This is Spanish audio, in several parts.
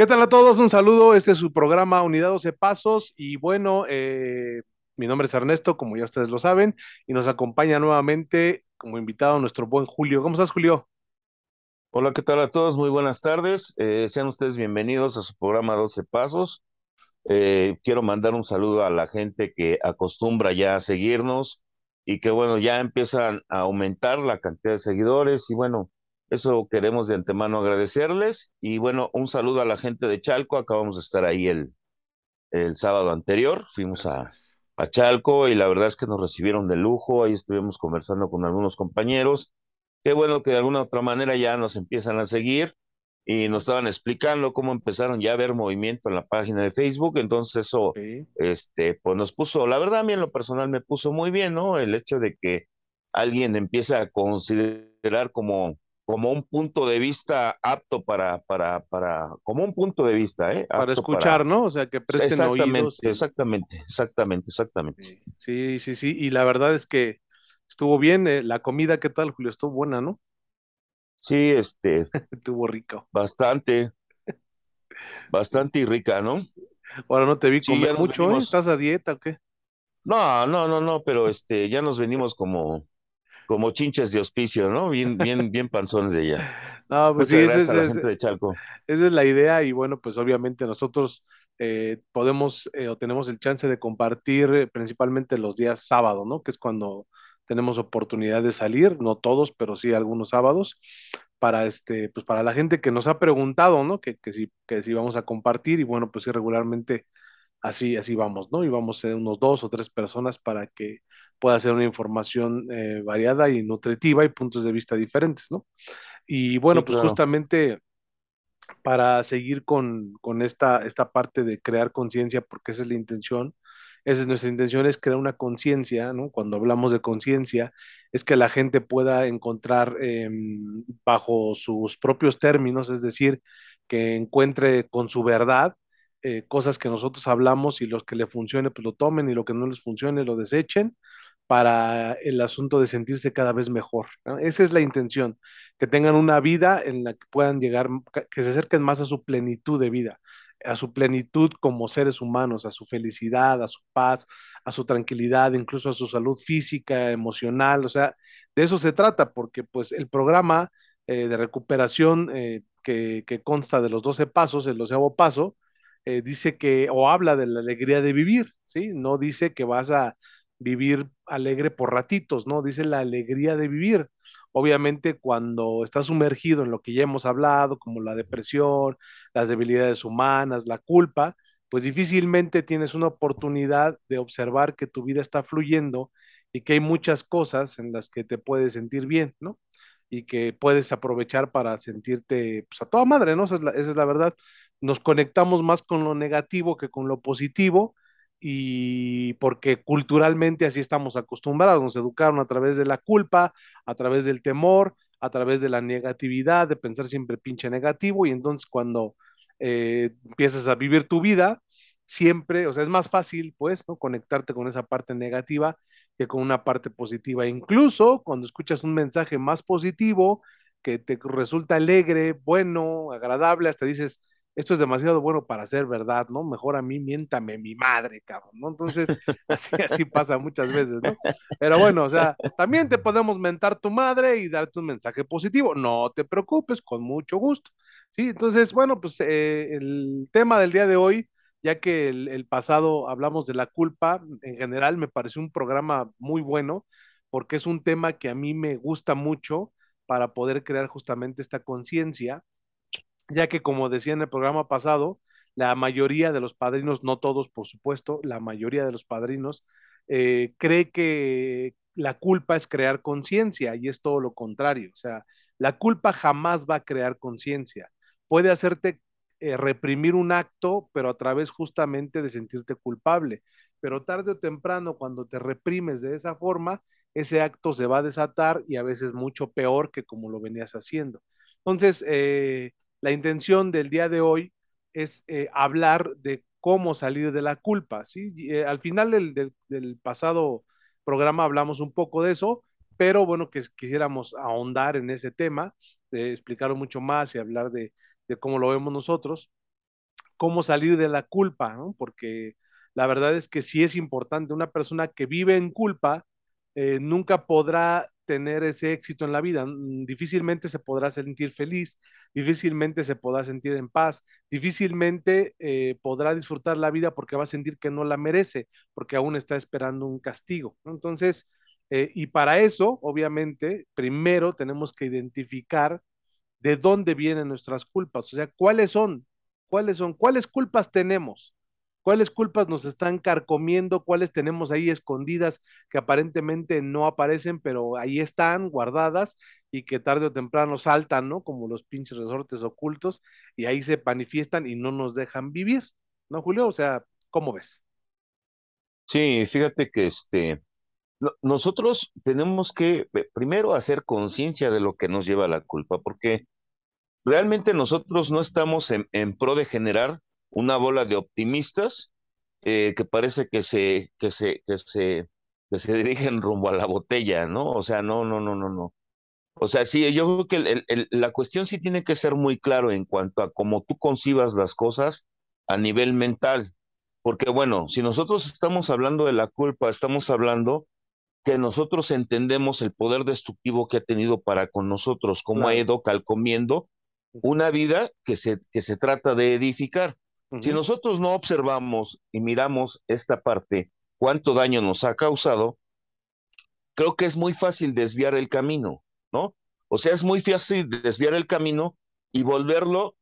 ¿Qué tal a todos? Un saludo. Este es su programa Unidad 12 Pasos. Y bueno, eh, mi nombre es Ernesto, como ya ustedes lo saben, y nos acompaña nuevamente como invitado nuestro buen Julio. ¿Cómo estás, Julio? Hola, ¿qué tal a todos? Muy buenas tardes. Eh, sean ustedes bienvenidos a su programa 12 Pasos. Eh, quiero mandar un saludo a la gente que acostumbra ya a seguirnos y que bueno, ya empiezan a aumentar la cantidad de seguidores y bueno, eso queremos de antemano agradecerles y bueno, un saludo a la gente de Chalco. Acabamos de estar ahí el, el sábado anterior, fuimos a, a Chalco y la verdad es que nos recibieron de lujo, ahí estuvimos conversando con algunos compañeros. Qué bueno que de alguna otra manera ya nos empiezan a seguir y nos estaban explicando cómo empezaron ya a ver movimiento en la página de Facebook, entonces eso, Sí. este, pues nos puso, la verdad a mí en lo personal me puso muy bien, ¿no? El hecho de que alguien empiece a considerar como, como un punto de vista apto para, para, para, como un punto de vista, ¿eh? Para escuchar, para, ¿no? O sea, que presten exactamente, oídos. y- exactamente, exactamente, exactamente. Sí, sí, sí. Y la verdad es que estuvo bien. eh, La comida, ¿qué tal, Julio? Estuvo buena, ¿no? Sí, este, Estuvo rico. bastante, bastante y rica, ¿no? Ahora no te vi Sí, comer mucho, ¿eh? venimos, ¿Estás a dieta o qué? no, no, no, no, pero este, ya nos venimos como, como chinches de hospicio, ¿no? Bien, bien, bien panzones de ella. No, pues sí, Muchas ese, gracias a la ese- gente de Chalco. Esa es la idea y bueno, pues obviamente nosotros eh, podemos eh, o tenemos el chance de compartir eh, principalmente los días sábado, ¿no? Que es cuando tenemos oportunidad de salir, no todos, pero sí algunos sábados, para este, pues para la gente que nos ha preguntado, ¿no? Que, que sí, que sí vamos a compartir y bueno, pues sí, regularmente así, así vamos, ¿no? Y vamos a ser unos dos o tres personas para que pueda ser una información eh, variada y nutritiva y puntos de vista diferentes, ¿no? Y bueno, Sí, pues claro. justamente para seguir con, con esta, esta parte de crear conciencia, porque esa es la intención. Esa es nuestra intención, es crear una conciencia, ¿no? Cuando hablamos de conciencia, es que la gente pueda encontrar eh, bajo sus propios términos, es decir, que encuentre con su verdad eh, cosas que nosotros hablamos y los que le funcione, pues lo tomen y lo que no les funcione, lo desechen para el asunto de sentirse cada vez mejor. Esa es la intención, que tengan una vida en la que puedan llegar, que se acerquen más a su plenitud de vida, a su plenitud como seres humanos, a su felicidad, a su paz, a su tranquilidad, incluso a su salud física, emocional, o sea, de eso se trata, porque pues el programa eh, de recuperación eh, que, que, consta de los 12 pasos, el doceavo paso, eh, dice que, o habla de la alegría de vivir, ¿sí? No dice que vas a vivir alegre por ratitos, ¿no? Dice la alegría de vivir. Obviamente cuando estás sumergido en lo que ya hemos hablado, como la depresión, las debilidades humanas, la culpa, pues difícilmente tienes una oportunidad de observar que tu vida está fluyendo y que hay muchas cosas en las que te puedes sentir bien, ¿no? Y que puedes aprovechar para sentirte pues, a toda madre, ¿no? Esa es la, esa es la verdad. Nos conectamos más con lo negativo que con lo positivo y porque culturalmente así estamos acostumbrados, nos educaron a través de la culpa, a través del temor, a través de la negatividad, de pensar siempre pinche negativo y entonces cuando eh, empiezas a vivir tu vida, siempre, o sea, es más fácil pues, ¿no? Conectarte con esa parte negativa que con una parte positiva. Incluso cuando escuchas un mensaje más positivo, que te resulta alegre, bueno, agradable, hasta dices, esto es demasiado bueno para ser verdad, ¿no? Mejor a mí miéntame mi madre, cabrón, ¿no? Entonces, así, pasa muchas veces, ¿no? Pero bueno, o sea, también te podemos mentar tu madre y darte un mensaje positivo, no te preocupes, con mucho gusto, ¿sí? Entonces, bueno, pues eh, el tema del día de hoy, ya que el, el, pasado hablamos de la culpa, en general me pareció un programa muy bueno, porque es un tema que a mí me gusta mucho para poder crear justamente esta conciencia ya que como decía en el programa pasado, la mayoría de los padrinos, no todos por supuesto, la mayoría de los padrinos eh, cree que la culpa es crear conciencia y es todo lo contrario. O sea, la culpa jamás va a crear conciencia. Puede hacerte eh, reprimir un acto, pero a través justamente de sentirte culpable. Pero tarde o temprano, cuando te reprimes de esa forma, ese acto se va a desatar y a veces mucho peor que como lo venías haciendo. Entonces, eh, la intención del día de hoy es eh, hablar de cómo salir de la culpa. ¿sí? Eh, al final del, del, del, pasado programa hablamos un poco de eso, pero bueno, que quisiéramos ahondar en ese tema, eh, explicarlo mucho más y hablar de, de, cómo lo vemos nosotros. cómo salir de la culpa, ¿no? Porque la verdad es que sí es importante, una persona que vive en culpa eh, nunca podrá tener ese éxito en la vida, mm, difícilmente se podrá sentir feliz, difícilmente se podrá sentir en paz, difícilmente eh, podrá disfrutar la vida porque va a sentir que no la merece, porque aún está esperando un castigo. Entonces, eh, y para eso, obviamente, primero tenemos que identificar de dónde vienen nuestras culpas, o sea, cuáles son, cuáles son, cuáles culpas tenemos, cuáles culpas nos están carcomiendo, cuáles tenemos ahí escondidas que aparentemente no aparecen, pero ahí están guardadas y que tarde o temprano saltan, ¿no? Como los pinches resortes ocultos y ahí se manifiestan y no nos dejan vivir, ¿no, Julio? O sea, ¿cómo ves? Sí, fíjate que este, nosotros tenemos que eh, primero hacer conciencia de lo que nos lleva la culpa, porque realmente nosotros no estamos en, pro de generar una bola de optimistas eh, que parece que se, que se, que se, que se dirigen rumbo a la botella, ¿no? O sea, no, no, no, no, no. O sea, sí, yo creo que la cuestión sí tiene que ser muy claro en cuanto a cómo tú concibas las cosas a nivel mental. Porque bueno, si nosotros estamos hablando de la culpa, estamos hablando que nosotros entendemos el poder destructivo que ha tenido para con nosotros, cómo ha ido calcomiendo una vida que se, que se trata de edificar. Si nosotros no observamos y miramos esta parte, cuánto daño nos ha causado, creo que es muy fácil desviar el camino, ¿no? O sea, es muy fácil desviar el camino y volverlo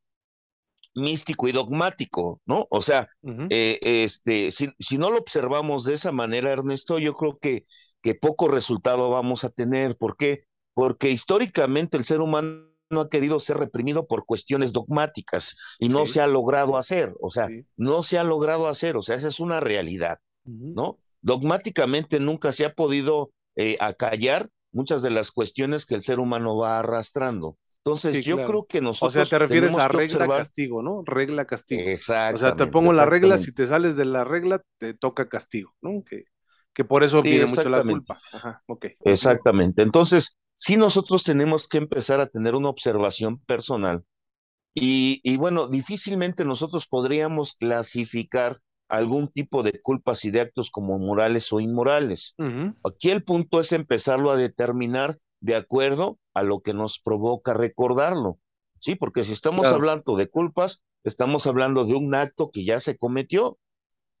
místico y dogmático, ¿no? O sea, eh, este, si, si, no lo observamos de esa manera, Ernesto, yo creo que que poco resultado vamos a tener. ¿Por qué? Porque históricamente el ser humano ha querido ser reprimido por cuestiones dogmáticas y no se ha logrado hacer, o sea, no se ha logrado hacer, o sea, esa es una realidad, ¿no? Dogmáticamente nunca se ha podido eh, acallar muchas de las cuestiones que el ser humano va arrastrando. Entonces, yo creo que nosotros. O sea, te refieres a regla castigo, ¿no? Regla castigo. Exacto. O sea, te pongo la regla, si te sales de la regla, te toca castigo, ¿no? Que que por eso viene mucho la culpa. Ajá, okay. Exactamente. Entonces, sí nosotros tenemos que empezar a tener una observación personal y, y, bueno, difícilmente nosotros podríamos clasificar algún tipo de culpas y de actos como morales o inmorales. Aquí el punto es empezarlo a determinar de acuerdo a lo que nos provoca recordarlo. Sí, porque si estamos hablando de culpas, estamos hablando de un acto que ya se cometió.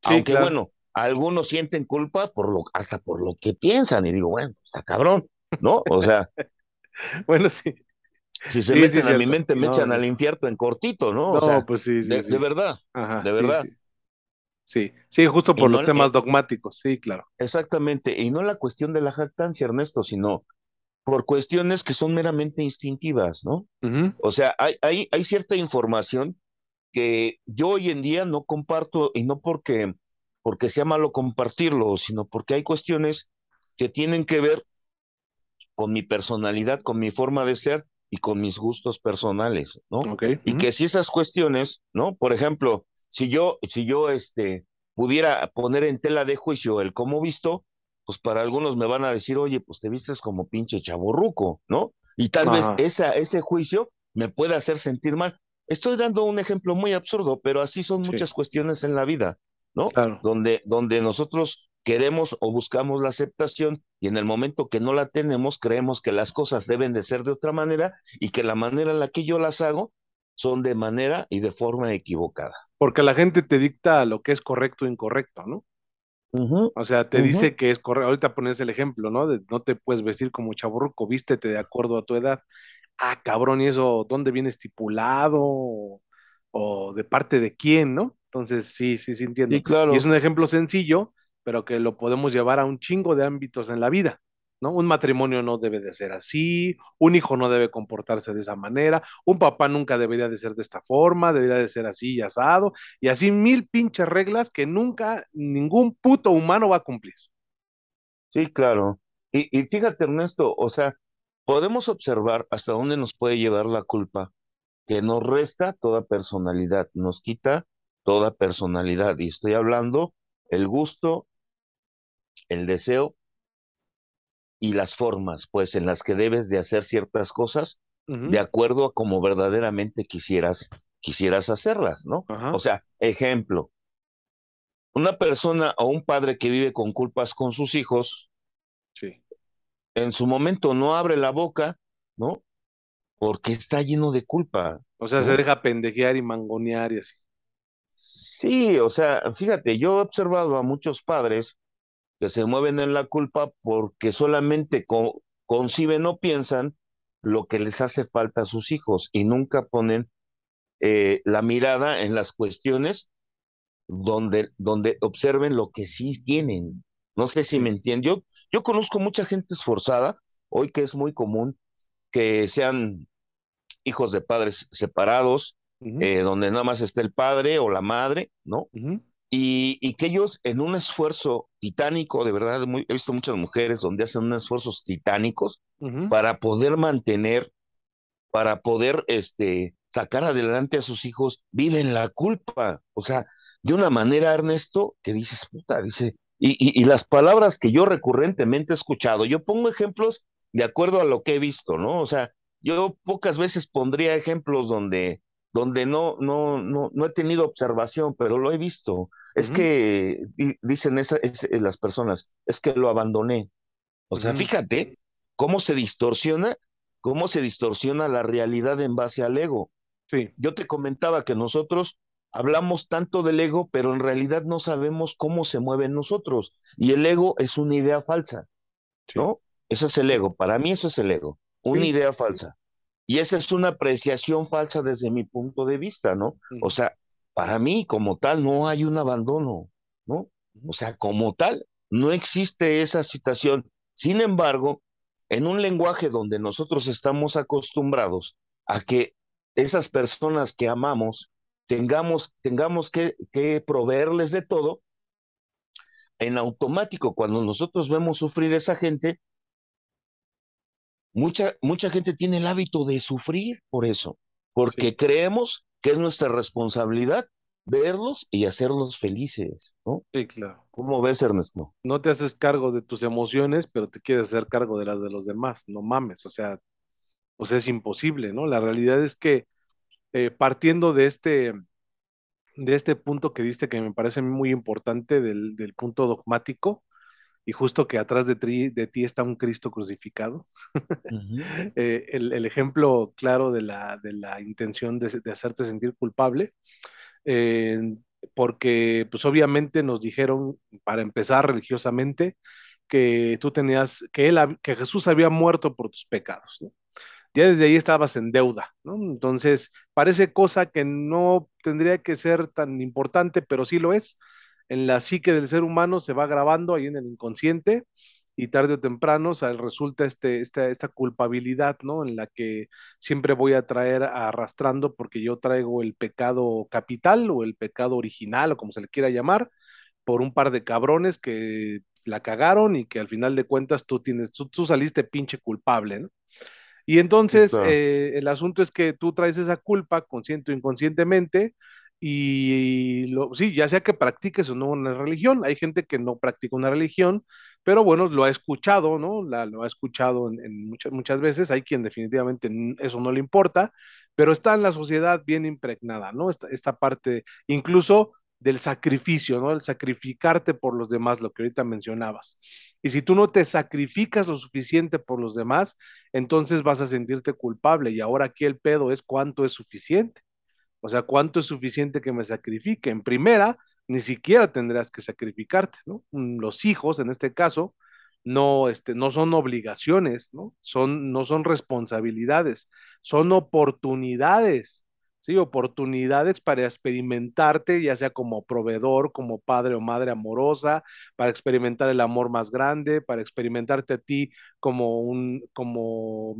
Aunque bueno, algunos sienten culpa por lo, hasta por lo que piensan, y digo, bueno, está cabrón, ¿no? O sea. bueno, sí. Si se meten a mi mente, me echan al infierno en cortito, ¿no? O sea, pues sí, de, verdad, de verdad. Sí, sí, justo por los temas dogmáticos, sí, claro. Exactamente, y no la cuestión de la jactancia, Ernesto, sino por cuestiones que son meramente instintivas, ¿no? O sea, hay, hay, hay cierta información que yo hoy en día no comparto, y no porque porque sea malo compartirlo, sino porque hay cuestiones que tienen que ver con mi personalidad, con mi forma de ser y con mis gustos personales, ¿no? Y que si esas cuestiones, ¿no? Por ejemplo, si yo, si yo este, pudiera poner en tela de juicio el cómo visto, pues para algunos me van a decir, oye, pues te vistes como pinche chaborruco, ¿no? Y tal vez esa, ese juicio me pueda hacer sentir mal. Estoy dando un ejemplo muy absurdo, pero así son muchas cuestiones en la vida. ¿no? Donde, donde nosotros queremos o buscamos la aceptación y en el momento que no la tenemos creemos que las cosas deben de ser de otra manera y que la manera en la que yo las hago son de manera y de forma equivocada. Porque la gente te dicta lo que es correcto o incorrecto, ¿no? o sea, te dice que es correcto. Ahorita pones el ejemplo, ¿no? De no te puedes vestir como chaburruco, vístete de acuerdo a tu edad. Ah, cabrón, ¿y eso dónde viene estipulado? ¿O de parte de quién, no? Entonces, sí, sí, sí entiendo. Y, claro. y es un ejemplo sencillo, pero que lo podemos llevar a un chingo de ámbitos en la vida. ¿no? Un matrimonio no debe de ser así, un hijo no debe comportarse de esa manera, un papá nunca debería de ser de esta forma, debería de ser así y asado, y así mil pinches reglas que nunca ningún puto humano va a cumplir. Sí, claro. Y, y fíjate, Ernesto, o sea, podemos observar hasta dónde nos puede llevar la culpa, que nos resta toda personalidad, nos quita toda personalidad. Y estoy hablando el gusto, el deseo y las formas, pues, en las que debes de hacer ciertas cosas de acuerdo a como verdaderamente quisieras quisieras hacerlas, ¿no? O sea, ejemplo, una persona o un padre que vive con culpas con sus hijos, sí. en su momento no abre la boca, ¿no? Porque está lleno de culpa. O sea, se deja pendejear y mangonear y así. Sí, o sea, fíjate, yo he observado a muchos padres que se mueven en la culpa porque solamente conciben o piensan lo que les hace falta a sus hijos y nunca ponen eh, la mirada en las cuestiones donde, donde observen lo que sí tienen. No sé si me entienden. Yo, conozco mucha gente esforzada, hoy que es muy común que sean hijos de padres separados, eh, donde nada más está el padre o la madre, ¿no? Y, que ellos en un esfuerzo titánico, de verdad, muy, he visto muchas mujeres donde hacen unos esfuerzos titánicos para poder mantener, para poder este, sacar adelante a sus hijos, viven la culpa. O sea, de una manera, Ernesto, que dices, puta, dice, y, y, las palabras que yo recurrentemente he escuchado, yo pongo ejemplos de acuerdo a lo que he visto, ¿no? O sea, yo pocas veces pondría ejemplos donde, donde no, no, no, no he tenido observación, pero lo he visto. Es que dicen esa, las personas, es que lo abandoné. O sea, fíjate cómo se distorsiona, cómo se distorsiona la realidad en base al ego. Sí. Yo te comentaba que nosotros hablamos tanto del ego, pero en realidad no sabemos cómo se mueve en nosotros. Y el ego es una idea falsa, ¿no? Eso es el ego. Para mí eso es el ego, una idea falsa. Y esa es una apreciación falsa desde mi punto de vista, ¿no? O sea, para mí como tal no hay un abandono, ¿no? O sea, como tal, no existe esa situación. Sin embargo, en un lenguaje donde nosotros estamos acostumbrados a que esas personas que amamos tengamos, tengamos que, proveerles de todo, en automático, cuando nosotros vemos sufrir a esa gente, mucha, mucha gente tiene el hábito de sufrir por eso, porque creemos que es nuestra responsabilidad verlos y hacerlos felices, ¿no? Sí, claro. ¿Cómo ves, Ernesto? No te haces cargo de tus emociones, pero te quieres hacer cargo de las de los demás, no mames, o sea, pues es imposible, ¿no? La realidad es que eh, partiendo de este, de este punto que diste que me parece muy importante del, punto dogmático, y justo que atrás de, de ti está un Cristo crucificado, eh, el, ejemplo claro de la, de la intención de, hacerte sentir culpable, eh, porque pues obviamente nos dijeron, para empezar religiosamente, que tú tenías, que, él, que Jesús había muerto por tus pecados, ¿no? ya desde ahí estabas en deuda, ¿no? Entonces, parece cosa que no tendría que ser tan importante, pero sí lo es. En la psique del ser humano se va grabando ahí en el inconsciente y tarde o temprano o resulta este, esta, esta culpabilidad, ¿no? En la que siempre voy a traer arrastrando porque yo traigo el pecado capital o el pecado original o como se le quiera llamar, por un par de cabrones que la cagaron y que al final de cuentas tú tienes, tú, tú saliste pinche culpable, ¿no? Y entonces eh, el asunto es que tú traes esa culpa consciente o inconscientemente y lo, sí, ya sea que practiques o no una religión, hay gente que no practica una religión, pero bueno, lo ha escuchado, ¿no? Lo ha escuchado en, muchas, muchas veces, hay quien definitivamente eso no le importa, pero está en la sociedad bien impregnada, ¿no? Esta, esta parte, incluso del sacrificio, ¿no? El sacrificarte por los demás, lo que ahorita mencionabas. Y si tú no te sacrificas lo suficiente por los demás, entonces vas a sentirte culpable. Y ahora aquí el pedo es cuánto es suficiente. O sea, cuánto es suficiente que me sacrifique. En primera, ni siquiera tendrás que sacrificarte, ¿no? Mm, los hijos, en este caso, no, este, no son obligaciones, ¿no? Son, no son responsabilidades, son oportunidades ¿sí? Oportunidades para experimentarte, ya sea como proveedor, como padre o madre amorosa, para experimentar el amor más grande, para experimentarte a ti como un como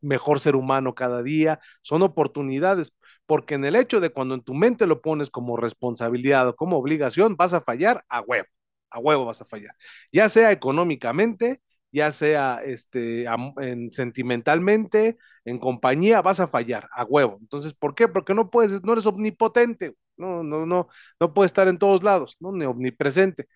mejor ser humano cada día. Son oportunidades, porque en el hecho de cuando en tu mente lo pones como responsabilidad o como obligación, vas a fallar a huevo, a huevo vas a fallar, ya sea económicamente, ya sea este, en, sentimentalmente, en compañía, vas a fallar a huevo. Entonces, ¿por qué? Porque no puedes, no eres omnipotente, no, no, no, no puedes estar en todos lados, ¿no? Ni omnipresente.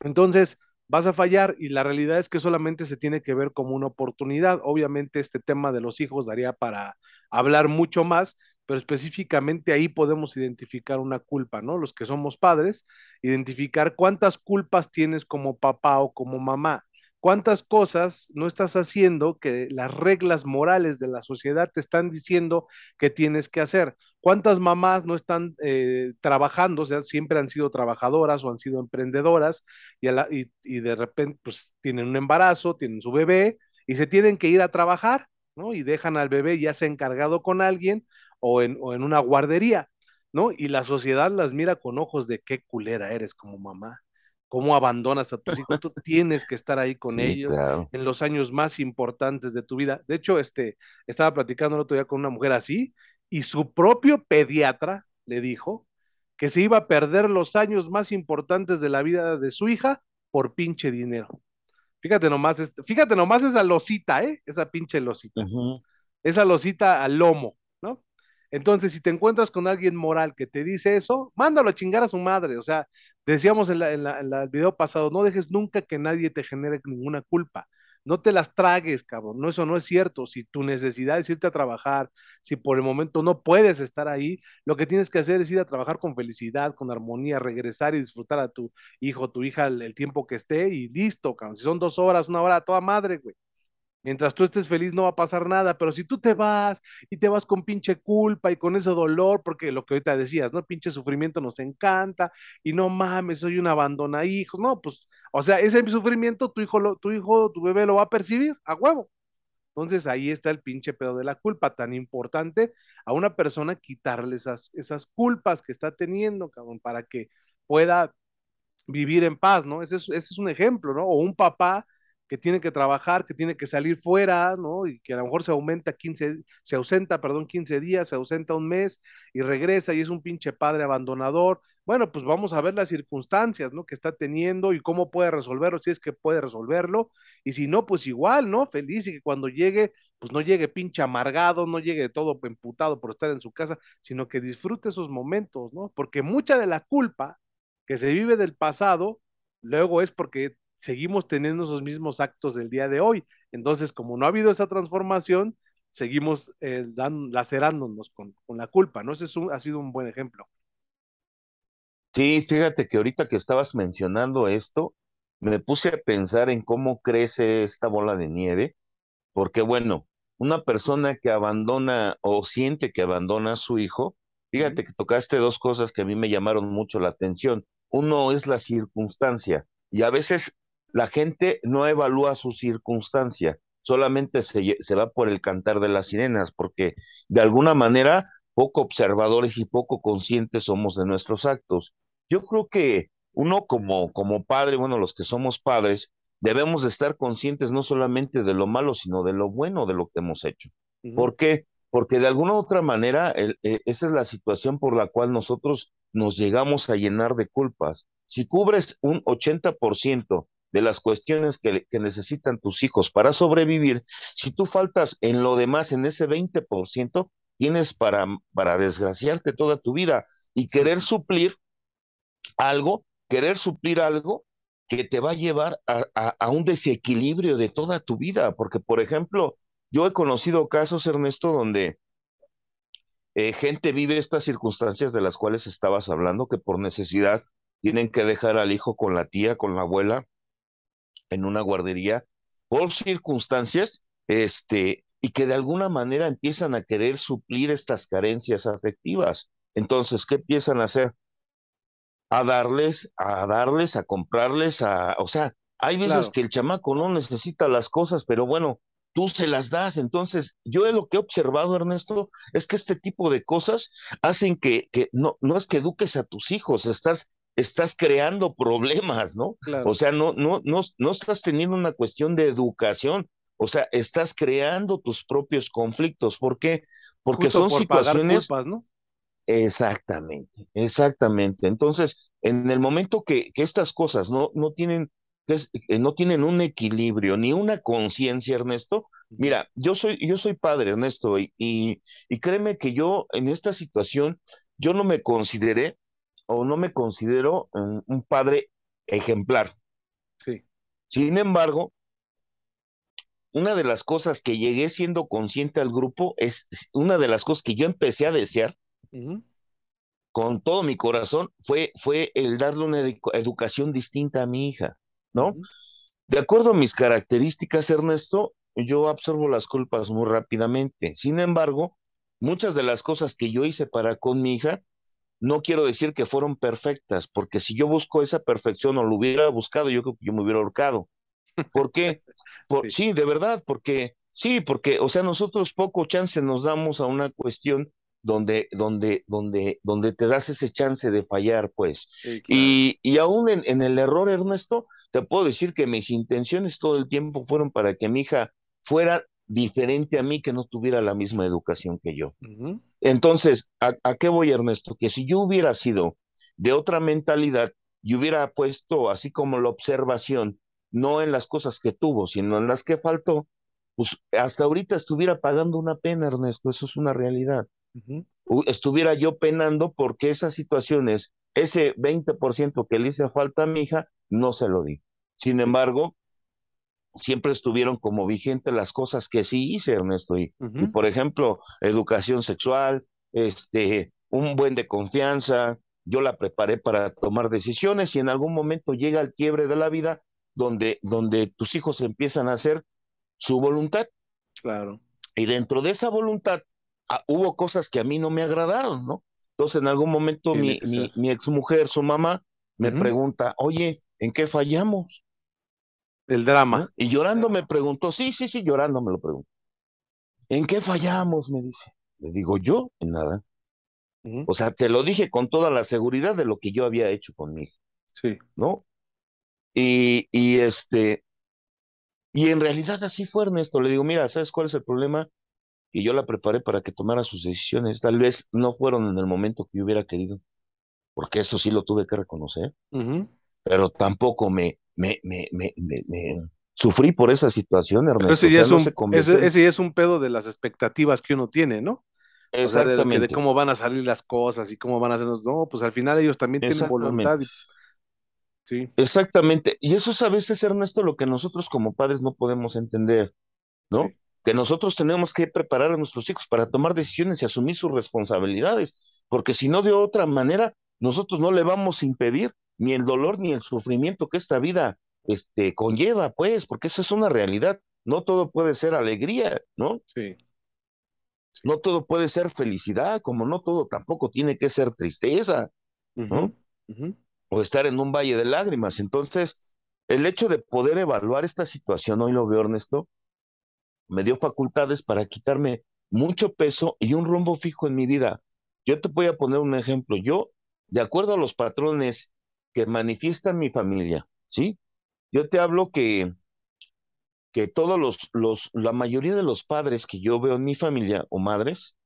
Entonces, vas a fallar y la realidad es que solamente se tiene que ver como una oportunidad. Obviamente, este tema de los hijos daría para hablar mucho más, pero específicamente ahí podemos identificar una culpa, ¿no? Los que somos padres, identificar cuántas culpas tienes como papá o como mamá, cuántas cosas no estás haciendo que las reglas morales de la sociedad te están diciendo que tienes que hacer, cuántas mamás no están eh, trabajando, o sea, siempre han sido trabajadoras o han sido emprendedoras y, y, de repente pues tienen un embarazo, tienen su bebé y se tienen que ir a trabajar. ¿no? Y dejan al bebé ya se encargado con alguien o en, o en una guardería, ¿no? Y la sociedad las mira con ojos de qué culera eres como mamá, cómo abandonas a tus hijos, tú tienes que estar ahí con sí, ellos claro. en los años más importantes de tu vida. De hecho, este, estaba platicando el otro día con una mujer así y su propio pediatra le dijo que se iba a perder los años más importantes de la vida de su hija por pinche dinero. Fíjate nomás, este, fíjate nomás esa losita, ¿eh? Esa pinche losita. Uh -huh. Esa losita al lomo. Entonces, si te encuentras con alguien moral que te dice eso, mándalo a chingar a su madre. O sea, decíamos en, la, en, la, en la, el video pasado, no dejes nunca que nadie te genere ninguna culpa. No te las tragues, cabrón. No, eso no es cierto. Si tu necesidad es irte a trabajar, si por el momento no puedes estar ahí, lo que tienes que hacer es ir a trabajar con felicidad, con armonía, regresar y disfrutar a tu hijo, tu hija el, el tiempo que esté y listo, cabrón. Si son dos horas, una hora, toda madre, güey. Mientras tú estés feliz no va a pasar nada, pero si tú te vas y te vas con pinche culpa y con ese dolor, porque lo que ahorita decías, ¿no? Pinche sufrimiento nos encanta y no mames, soy un abandona hijo, no, pues, o sea, ese sufrimiento tu hijo, lo, tu hijo, tu bebé lo va a percibir a huevo. Entonces ahí está el pinche pedo de la culpa, tan importante a una persona quitarle esas, culpas que está teniendo, cabrón, para que pueda vivir en paz, ¿no? Ese es, ese es un ejemplo, ¿no? O un papá que tiene que trabajar, que tiene que salir fuera, ¿no? Y que a lo mejor se aumenta 15, se ausenta, perdón, 15 días, se ausenta un mes y regresa y es un pinche padre abandonador. Bueno, pues vamos a ver las circunstancias, ¿no? Que está teniendo y cómo puede resolverlo, si es que puede resolverlo. Y si no, pues igual, ¿no? Feliz y que cuando llegue, pues no llegue pinche amargado, no llegue todo emputado por estar en su casa, sino que disfrute esos momentos, ¿no? Porque mucha de la culpa que se vive del pasado, luego es porque seguimos teniendo esos mismos actos del día de hoy. Entonces, como no ha habido esa transformación, seguimos eh, dan, lacerándonos con, con, la culpa, ¿no? Ese es un, ha sido un buen ejemplo. Sí, fíjate que ahorita que estabas mencionando esto, me puse a pensar en cómo crece esta bola de nieve, porque bueno, una persona que abandona o siente que abandona a su hijo, fíjate que tocaste dos cosas que a mí me llamaron mucho la atención. Uno es la circunstancia, y a veces la gente no evalúa su circunstancia, solamente se, se, va por el cantar de las sirenas, porque de alguna manera poco observadores y poco conscientes somos de nuestros actos. Yo creo que uno como, como padre, bueno, los que somos padres, debemos de estar conscientes no solamente de lo malo, sino de lo bueno de lo que hemos hecho. Uh -huh. ¿Por qué? Porque de alguna u otra manera, el, eh, esa es la situación por la cual nosotros nos llegamos a llenar de culpas. Si cubres un 80% de las cuestiones que, que, necesitan tus hijos para sobrevivir, si tú faltas en lo demás, en ese 20%, tienes para, para desgraciarte toda tu vida y querer suplir algo, querer suplir algo que te va a llevar a, a, un desequilibrio de toda tu vida, porque por ejemplo, yo he conocido casos, Ernesto, donde eh, gente vive estas circunstancias de las cuales estabas hablando, que por necesidad tienen que dejar al hijo con la tía, con la abuela, en una guardería, por circunstancias, este, y que de alguna manera empiezan a querer suplir estas carencias afectivas. Entonces, ¿qué empiezan a hacer? A darles, a darles, a comprarles, a, o sea, hay veces claro. que el chamaco no necesita las cosas, pero bueno, tú se las das. Entonces, yo lo que he observado, Ernesto, es que este tipo de cosas hacen que, que no, no es que eduques a tus hijos, estás estás creando problemas, ¿no? Claro. O sea, no, no, no, no estás teniendo una cuestión de educación, o sea, estás creando tus propios conflictos. ¿Por qué? Porque Justo son por situaciones. Culpas, ¿no? Exactamente, exactamente. Entonces, en el momento que, que estas cosas no, no tienen que no tienen un equilibrio ni una conciencia, Ernesto. Mira, yo soy, yo soy padre, Ernesto, y, y, y, créeme que yo en esta situación, yo no me consideré o no me considero un, padre ejemplar. Sí. Sin embargo, una de las cosas que llegué siendo consciente al grupo es una de las cosas que yo empecé a desear con todo mi corazón fue, fue el darle una educación distinta a mi hija, ¿no? De acuerdo a mis características, Ernesto, yo absorbo las culpas muy rápidamente. Sin embargo, muchas de las cosas que yo hice para con mi hija, no quiero decir que fueron perfectas, porque si yo busco esa perfección o lo hubiera buscado, yo creo que yo me hubiera ahorcado. ¿Por qué? Por, sí. de verdad, porque sí, porque, o sea, nosotros poco chance nos damos a una cuestión donde, donde, donde, donde te das ese chance de fallar, pues. y, y, aún en, en, el error, Ernesto, te puedo decir que mis intenciones todo el tiempo fueron para que mi hija fuera diferente a mí, que no tuviera la misma educación que yo. Entonces, ¿a, ¿a qué voy, Ernesto? Que si yo hubiera sido de otra mentalidad y hubiera puesto así como la observación, no en las cosas que tuvo, sino en las que faltó, pues hasta ahorita estuviera pagando una pena, Ernesto, eso es una realidad. Estuviera yo penando porque esas situaciones, ese 20% que le hice falta a mi hija, no se lo di. Sin embargo, siempre estuvieron como vigentes las cosas que sí hice, Ernesto. Y, y, por ejemplo, educación sexual, este, un buen de confianza, yo la preparé para tomar decisiones y en algún momento llega el quiebre de la vida donde, donde tus hijos empiezan a hacer su voluntad. Claro. Y dentro de esa voluntad ah, hubo cosas que a mí no me agradaron, ¿no? Entonces en algún momento mi, mi, mi, exmujer, su mamá, me pregunta, oye, ¿en qué fallamos? El drama. Y llorando me preguntó, sí, sí, sí, llorando me lo preguntó. ¿En qué fallamos? Me dice. Le digo, yo, en nada. O sea, te lo dije con toda la seguridad de lo que yo había hecho con mi hija. Sí. ¿No? Y, y este, y en realidad así fue Ernesto. Le digo, mira, ¿sabes cuál es el problema? Y yo la preparé para que tomara sus decisiones. Tal vez no fueron en el momento que yo hubiera querido, porque eso sí lo tuve que reconocer. Pero tampoco me, me, me, me, me, sufrí por esa situación, Ernesto. ese ya, es un, ese, es un pedo de las expectativas que uno tiene, ¿no? Exactamente. de, cómo van a salir las cosas y cómo van a hacernos. No, pues al final ellos también tienen voluntad. Sí. Exactamente. Y eso es a veces, Ernesto, lo que nosotros como padres no podemos entender, ¿no? Que nosotros tenemos que preparar a nuestros hijos para tomar decisiones y asumir sus responsabilidades, porque si no, de otra manera, nosotros no le vamos a impedir ni el dolor ni el sufrimiento que esta vida este, conlleva, pues, porque eso es una realidad. No todo puede ser alegría, ¿no? Sí. No todo puede ser felicidad, como no todo tampoco tiene que ser tristeza, ¿no? o estar en un valle de lágrimas. Entonces, el hecho de poder evaluar esta situación, hoy lo veo, Ernesto, me dio facultades para quitarme mucho peso y un rumbo fijo en mi vida. Yo te voy a poner un ejemplo. Yo, de acuerdo a los patrones que manifiestan mi familia, ¿sí? Yo te hablo que, que todos los, los, la mayoría de los padres que yo veo en mi familia o madres,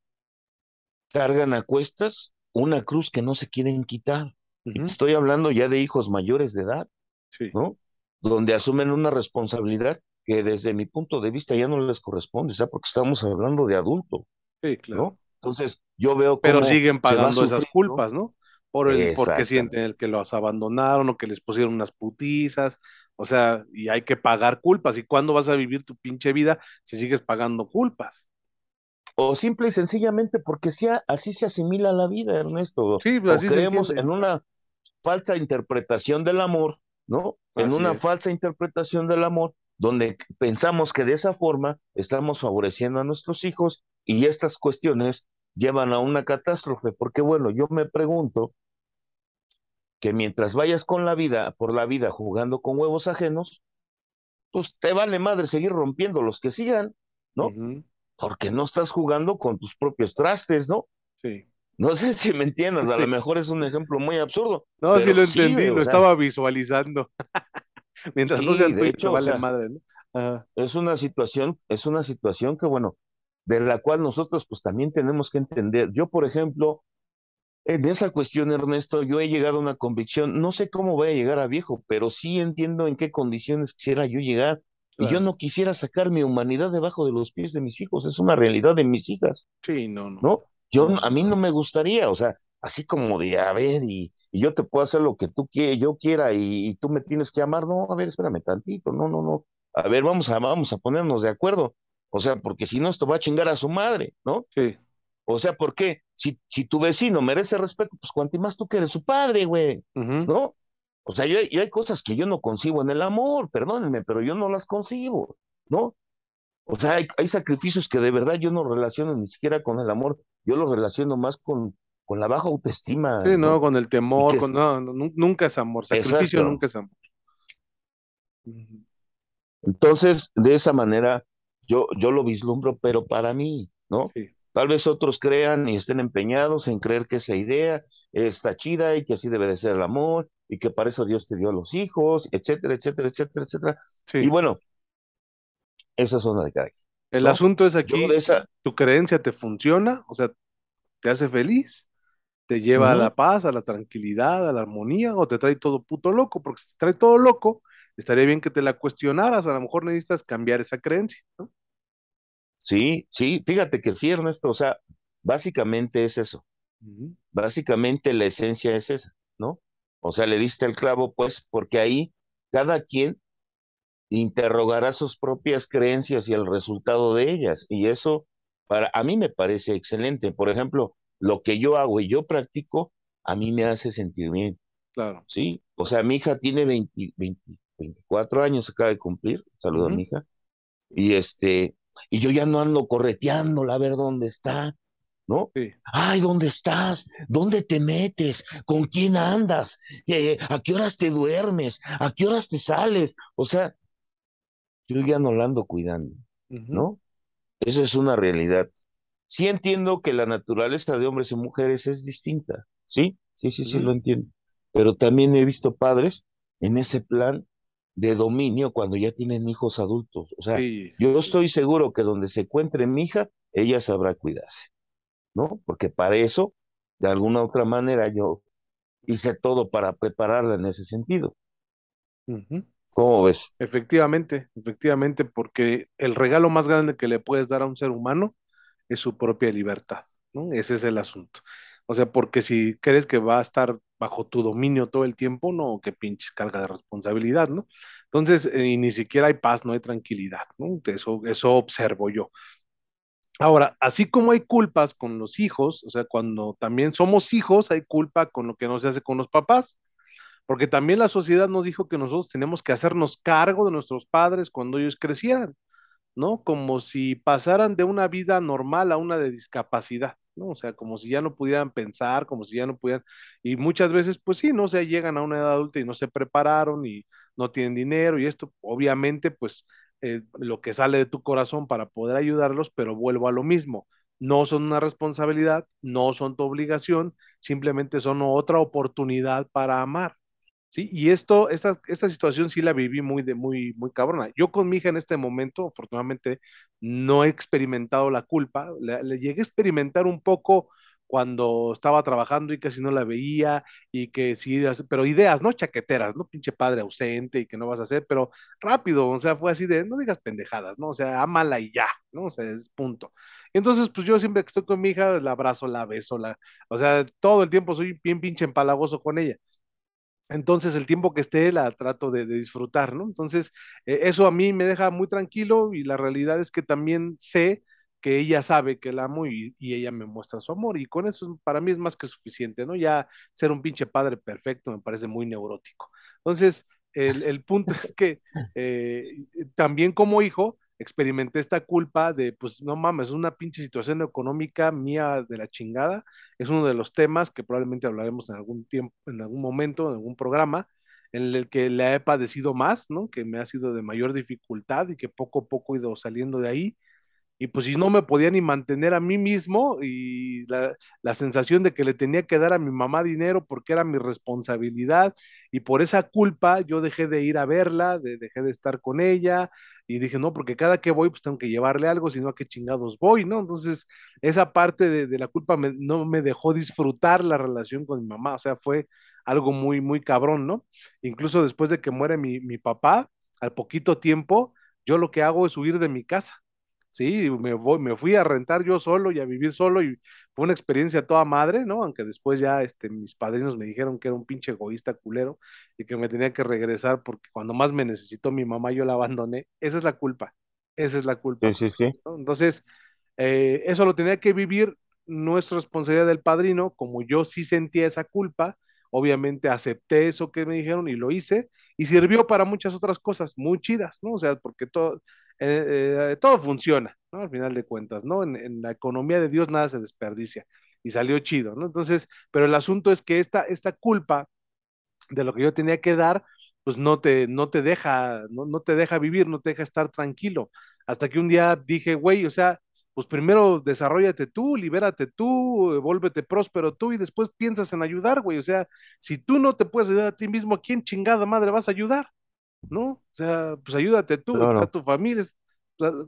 cargan a cuestas una cruz que no se quieren quitar. Estoy hablando ya de hijos mayores de edad, ¿no? Donde asumen una responsabilidad que desde mi punto de vista ya no les corresponde, sea, porque estamos hablando de adulto. Sí, claro. Entonces, yo veo Pero siguen pagando esas culpas, ¿no? Por el porque sienten el que los abandonaron o que les pusieron unas putizas, o sea, y hay que pagar culpas. ¿Y cuándo vas a vivir tu pinche vida si sigues pagando culpas? O simple y sencillamente porque sea, así se asimila la vida, Ernesto. Sí, pues así creemos en una falsa interpretación del amor, ¿no? En una falsa interpretación del amor, donde pensamos que de esa forma estamos favoreciendo a nuestros hijos y estas cuestiones llevan a una catástrofe, porque bueno, yo me pregunto que mientras vayas con la vida, por la vida jugando con huevos ajenos, pues te vale madre seguir rompiendo los que sigan, ¿no? Porque no estás jugando con tus propios trastes, ¿no? Sí. No sé si me entiendas, a lo mejor es un ejemplo muy absurdo. No, sí lo entendí, lo estaba visualizando. Mientras no sean hecho, vale madre, ¿no? Es una situación, es una situación que, bueno, de la cual nosotros pues también tenemos que entender. Yo, por ejemplo, en esa cuestión, Ernesto, yo he llegado a una convicción, no sé cómo voy a llegar a viejo, pero sí entiendo en qué condiciones quisiera yo llegar. Y yo no quisiera sacar mi humanidad debajo de los pies de mis hijos, es una realidad de mis hijas. Sí, no, no. ¿No? Yo, a mí no me gustaría, o sea, así como de, a ver, y, y yo te puedo hacer lo que tú quieras, yo quiera, y, tú me tienes que amar, no, a ver, espérame tantito, no, no, no, a ver, vamos a, vamos a ponernos de acuerdo. O sea, porque si no, esto va a chingar a su madre, ¿no? Sí. O sea, ¿por qué? Si, si tu vecino merece respeto, pues cuanto más tú que eres su padre, güey. ¿no? O sea, yo, yo hay cosas que yo no concibo en el amor, perdónenme, pero yo no las concibo, ¿no? O sea, hay, hay sacrificios que de verdad yo no relaciono ni siquiera con el amor, yo los relaciono más con, con la baja autoestima, Sí, no, ¿no? con el temor, con, es, no, no, nu- nunca es amor, sacrificio exacto. nunca es amor. Entonces, de esa manera, yo, yo lo vislumbro, pero para mí, ¿no? Sí. Tal vez otros crean y estén empeñados en creer que esa idea está chida y que así debe de ser el amor y que para eso Dios te dio los hijos, etcétera, etcétera, etcétera, etcétera. Y bueno, esas son las de cada quien, El ¿no? asunto es aquí, de esa, tu creencia te funciona, o sea, te hace feliz, te lleva a la paz, a la tranquilidad, a la armonía, o te trae todo puto loco, porque si te trae todo loco, estaría bien que te la cuestionaras, a lo mejor necesitas cambiar esa creencia, ¿no? Sí, sí, fíjate que sí, Ernesto, o sea, básicamente es eso, básicamente la esencia es esa, ¿no? O sea, le diste el clavo, pues, porque ahí cada quien interrogará sus propias creencias y el resultado de ellas. Y eso para a mí me parece excelente. Por ejemplo, lo que yo hago y yo practico, a mí me hace sentir bien, Claro. ¿sí? O sea, mi hija tiene 20 20 24 años, acaba de cumplir, saludo a Ujú. mi hija, y este, y yo ya no ando correteándola a ver dónde está, ¿no? Sí. Ay, ¿dónde estás? ¿Dónde te metes? ¿Con quién andas? Eh, ¿A qué horas te duermes? ¿A qué horas te sales? O sea, yo ya no la ando cuidando. ¿no? Eso es una realidad. Sí entiendo que la naturaleza de hombres y mujeres es distinta, ¿sí? Sí, sí, sí, lo entiendo. Pero también he visto padres en ese plan de dominio cuando ya tienen hijos adultos. O sea, Sí, yo estoy seguro que donde se encuentre mi hija, ella sabrá cuidarse, ¿no? Porque para eso, de alguna otra manera, yo hice todo para prepararla en ese sentido. ¿Cómo ves? Efectivamente, efectivamente, porque el regalo más grande que le puedes dar a un ser humano es su propia libertad, ¿no? Ese es el asunto. O sea, porque si crees que va a estar bajo tu dominio todo el tiempo, no, qué pinche carga de responsabilidad, ¿no? Entonces, eh, y ni siquiera hay paz, no hay tranquilidad, ¿no? Eso, eso observo yo. Ahora, así como hay culpas con los hijos, o sea, cuando también somos hijos, hay culpa con lo que no se hace con los papás. Porque también la sociedad nos dijo que nosotros tenemos que hacernos cargo de nuestros padres cuando ellos crecieran, ¿no? Como si pasaran de una vida normal a una de discapacidad, ¿no? O sea, como si ya no pudieran pensar, como si ya no pudieran, y muchas veces, pues sí, no o sea, llegan a una edad adulta y no se prepararon y no tienen dinero y esto, obviamente, pues eh, lo que sale de tu corazón para poder ayudarlos, pero vuelvo a lo mismo. No son una responsabilidad, no son tu obligación, simplemente son otra oportunidad para amar. Sí, y esto, esta, esta situación sí la viví muy, de, muy, muy cabrona. Yo con mi hija en este momento, afortunadamente, no he experimentado la culpa. Le, le llegué a experimentar un poco cuando estaba trabajando y casi no la veía y que sí, pero ideas, ¿no? Chaqueteras, ¿no? Pinche padre ausente y que no vas a hacer, pero rápido, o sea, fue así de, no digas pendejadas, ¿no? O sea, ámala y ya, ¿no? O sea, es punto. Entonces, pues yo siempre que estoy con mi hija, la abrazo, la beso, la, o sea, todo el tiempo soy bien pinche empalagoso con ella. Entonces, el tiempo que esté la trato de, de disfrutar, ¿no? Entonces, eh, eso a mí me deja muy tranquilo y la realidad es que también sé que ella sabe que la amo y, y ella me muestra su amor y con eso para mí es más que suficiente, ¿no? Ya ser un pinche padre perfecto me parece muy neurótico. Entonces, el, el punto es que eh, también como hijo experimenté esta culpa de, pues no mames, una pinche situación económica mía de la chingada es uno de los temas que probablemente hablaremos en algún tiempo, en algún momento, en algún programa, en el que le he padecido más, ¿no? Que me ha sido de mayor dificultad y que poco a poco he ido saliendo de ahí y pues si no me podía ni mantener a mí mismo y la, la, sensación de que le tenía que dar a mi mamá dinero porque era mi responsabilidad y por esa culpa yo dejé de ir a verla, de, dejé de estar con ella y dije, no, porque cada que voy pues tengo que llevarle algo, sino a qué chingados voy, ¿no? Entonces esa parte de, de la culpa me, no me dejó disfrutar la relación con mi mamá, o sea, fue algo muy, muy cabrón, ¿no? Incluso después de que muere mi, mi papá, al poquito tiempo, yo lo que hago es huir de mi casa Sí, me, voy, me fui a rentar yo solo y a vivir solo y fue una experiencia toda madre, ¿no? Aunque después ya este, mis padrinos me dijeron que era un pinche egoísta culero y que me tenía que regresar porque cuando más me necesitó mi mamá yo la abandoné. Esa es la culpa, esa es la culpa. Sí, sí, sí. ¿no? Entonces, eh, eso lo tenía que vivir nuestra responsabilidad del padrino, como yo sí sentía esa culpa, obviamente acepté eso que me dijeron y lo hice y sirvió para muchas otras cosas muy chidas, ¿no? O sea, porque todo, eh, eh, todo funciona, ¿no? Al final de cuentas, ¿no? En, la economía de Dios nada se desperdicia y salió chido, ¿no? Entonces, pero el asunto es que esta, esta culpa de lo que yo tenía que dar, pues no te, no te deja, no, no te deja vivir, no te deja estar tranquilo. Hasta que un día dije, güey, o sea, pues primero desarrollate tú, libérate tú, vuélvete próspero tú y después piensas en ayudar, güey. O sea, si tú no te puedes ayudar a ti mismo, ¿a quién chingada madre vas a ayudar? ¿No? O sea, pues ayúdate tú, Claro. a tu familia,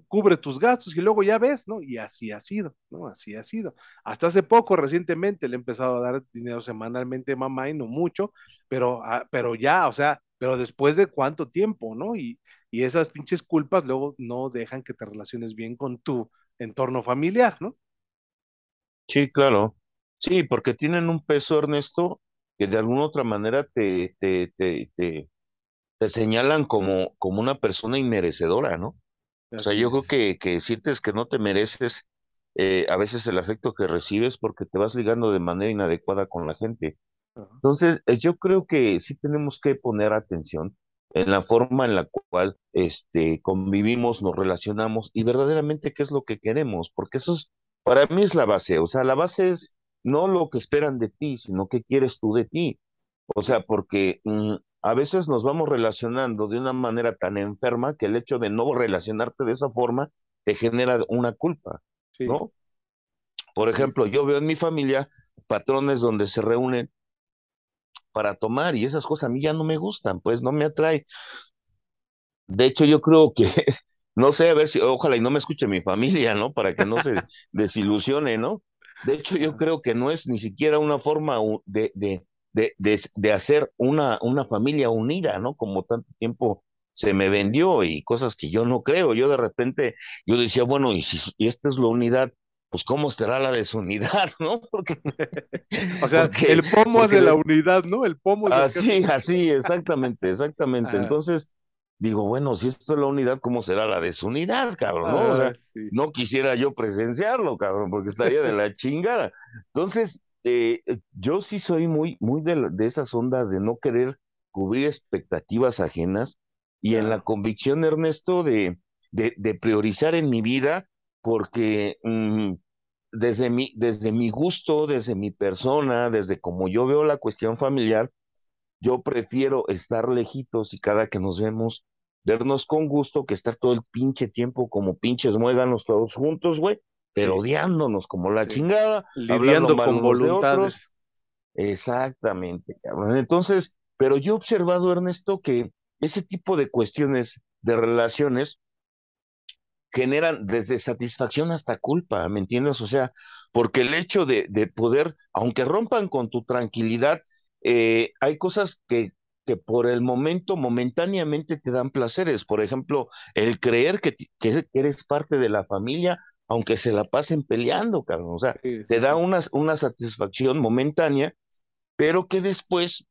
cubre tus gastos y luego ya ves, ¿no? Y así ha sido, ¿no? Así ha sido. Hasta hace poco, recientemente, le he empezado a dar dinero semanalmente a mamá y no mucho, pero, ah, pero ya, o sea, pero después de cuánto tiempo, ¿no? Y, y esas pinches culpas luego no dejan que te relaciones bien con tu entorno familiar, ¿no? Sí, claro. Sí, porque tienen un peso, Ernesto, que de alguna otra manera te, te, te, te, te señalan como, como una persona inmerecedora, ¿no? O sea, yo creo que, que sientes que no te mereces eh, a veces el afecto que recibes porque te vas ligando de manera inadecuada con la gente. Entonces, eh, yo creo que sí tenemos que poner atención en la forma en la cual este, convivimos, nos relacionamos y verdaderamente qué es lo que queremos, porque eso es, para mí es la base, o sea, la base es no lo que esperan de ti, sino qué quieres tú de ti. O sea, porque mm, a veces nos vamos relacionando de una manera tan enferma que el hecho de no relacionarte de esa forma te genera una culpa, Sí, ¿no? Por ejemplo, yo veo en mi familia patrones donde se reúnen para tomar y esas cosas a mí ya no me gustan, pues no me atrae. De hecho, yo creo que, no sé, a ver si, ojalá y no me escuche mi familia, ¿no? Para que no se desilusione, ¿no? De hecho, yo creo que no es ni siquiera una forma de, de, de, de hacer una, una familia unida, ¿no? Como tanto tiempo se me vendió y cosas que yo no creo. Yo de repente, yo decía, bueno, y si y esta es la unidad, pues ¿cómo será la desunidad, ¿no? Porque, O sea, porque, el pomo hace la porque unidad, ¿no? El pomo es el que Así, la así, exactamente, exactamente. Entonces, digo, bueno, si esto es la unidad, ¿cómo será la desunidad, cabrón? ¿No? O sea, sí. no quisiera yo presenciarlo, cabrón, porque estaría de la chingada. Entonces, eh, eh, yo sí soy muy, muy de, de esas ondas de no querer cubrir expectativas ajenas y en la convicción, Ernesto, de, de, de priorizar en mi vida, porque mm, desde mi, desde mi gusto, desde mi persona, desde como yo veo la cuestión familiar, yo prefiero estar lejitos y cada que nos vemos, vernos con gusto que estar todo el pinche tiempo como pinches muéganos todos juntos, güey, pero odiándonos como la chingada, Lidiando con voluntades. Exactamente, cabrón. Entonces, pero yo he observado, Ernesto, que ese tipo de cuestiones de relaciones generan desde satisfacción hasta culpa, ¿me entiendes? O sea, porque el hecho de, de poder, aunque rompan con tu tranquilidad, eh, hay cosas que, que por el momento, momentáneamente te dan placeres. Por ejemplo, el creer que, que eres parte de la familia, aunque se la pasen peleando, cabrón. O sea, Sí, te da una, una satisfacción momentánea, pero que después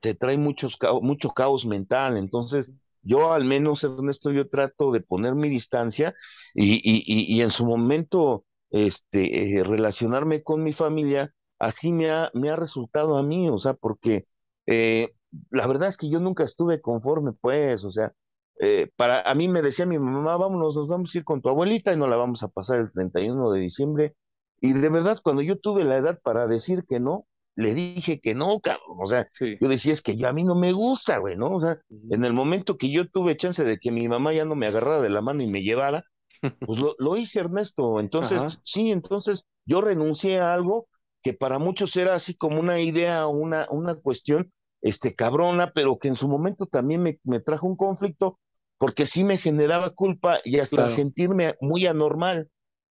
te trae muchos cao- mucho caos mental. Entonces, yo al menos, Ernesto, yo trato de poner mi distancia y, y, y, y en su momento este, eh, relacionarme con mi familia, así me ha, me ha resultado a mí, o sea, porque eh, la verdad es que yo nunca estuve conforme, pues, o sea, eh, para a mí me decía mi mamá, vámonos, nos vamos a ir con tu abuelita y no la vamos a pasar el 31 de diciembre. Y de verdad, cuando yo tuve la edad para decir que no, le dije que no, cabrón. O sea, Sí. yo decía, es que yo, a mí no me gusta, güey, ¿no? O sea, en el momento que yo tuve chance de que mi mamá ya no me agarrara de la mano y me llevara, pues lo, lo hice, Ernesto. Entonces, Ajá, sí, entonces yo renuncié a algo que para muchos era así como una idea, una, una cuestión, este, cabrona, pero que en su momento también me, me trajo un conflicto porque sí me generaba culpa y hasta claro, sentirme muy anormal,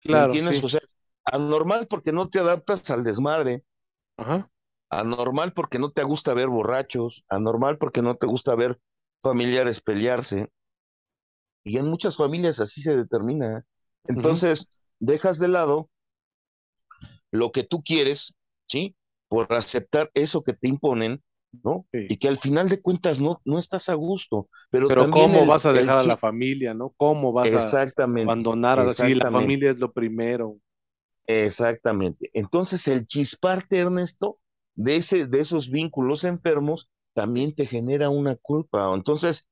¿me claro, entiendes? sí. O sea, anormal porque no te adaptas al desmadre, Ajá, Anormal porque no te gusta ver borrachos, anormal porque no te gusta ver familiares pelearse, y en muchas familias así se determina. Entonces, dejas de lado lo que tú quieres, ¿sí? Por aceptar eso que te imponen, ¿no? Y que al final de cuentas no, no estás a gusto. Pero, pero ¿cómo vas a dejar a la familia, no? ¿Cómo vas exactamente, a abandonar a sí, la familia es lo primero. Exactamente. Entonces, el chisparte, Ernesto, de, ese, de esos vínculos enfermos, también te genera una culpa. Entonces,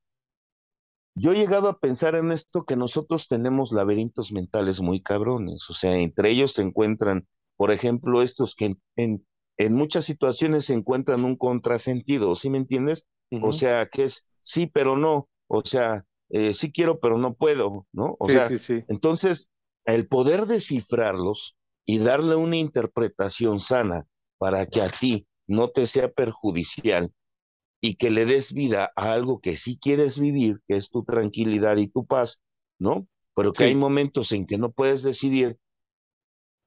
yo he llegado a pensar en esto que nosotros tenemos laberintos mentales muy cabrones, o sea, entre ellos se encuentran, por ejemplo, estos que en, en, muchas situaciones se encuentran un contrasentido, ¿sí me entiendes? O sea, que es sí, pero no, o sea, eh, sí quiero, pero no puedo, ¿no? O sea, entonces, el poder descifrarlos y darle una interpretación sana para que a ti no te sea perjudicial y que le des vida a algo que sí quieres vivir, que es tu tranquilidad y tu paz, ¿no? Pero que hay momentos en que no puedes decidir,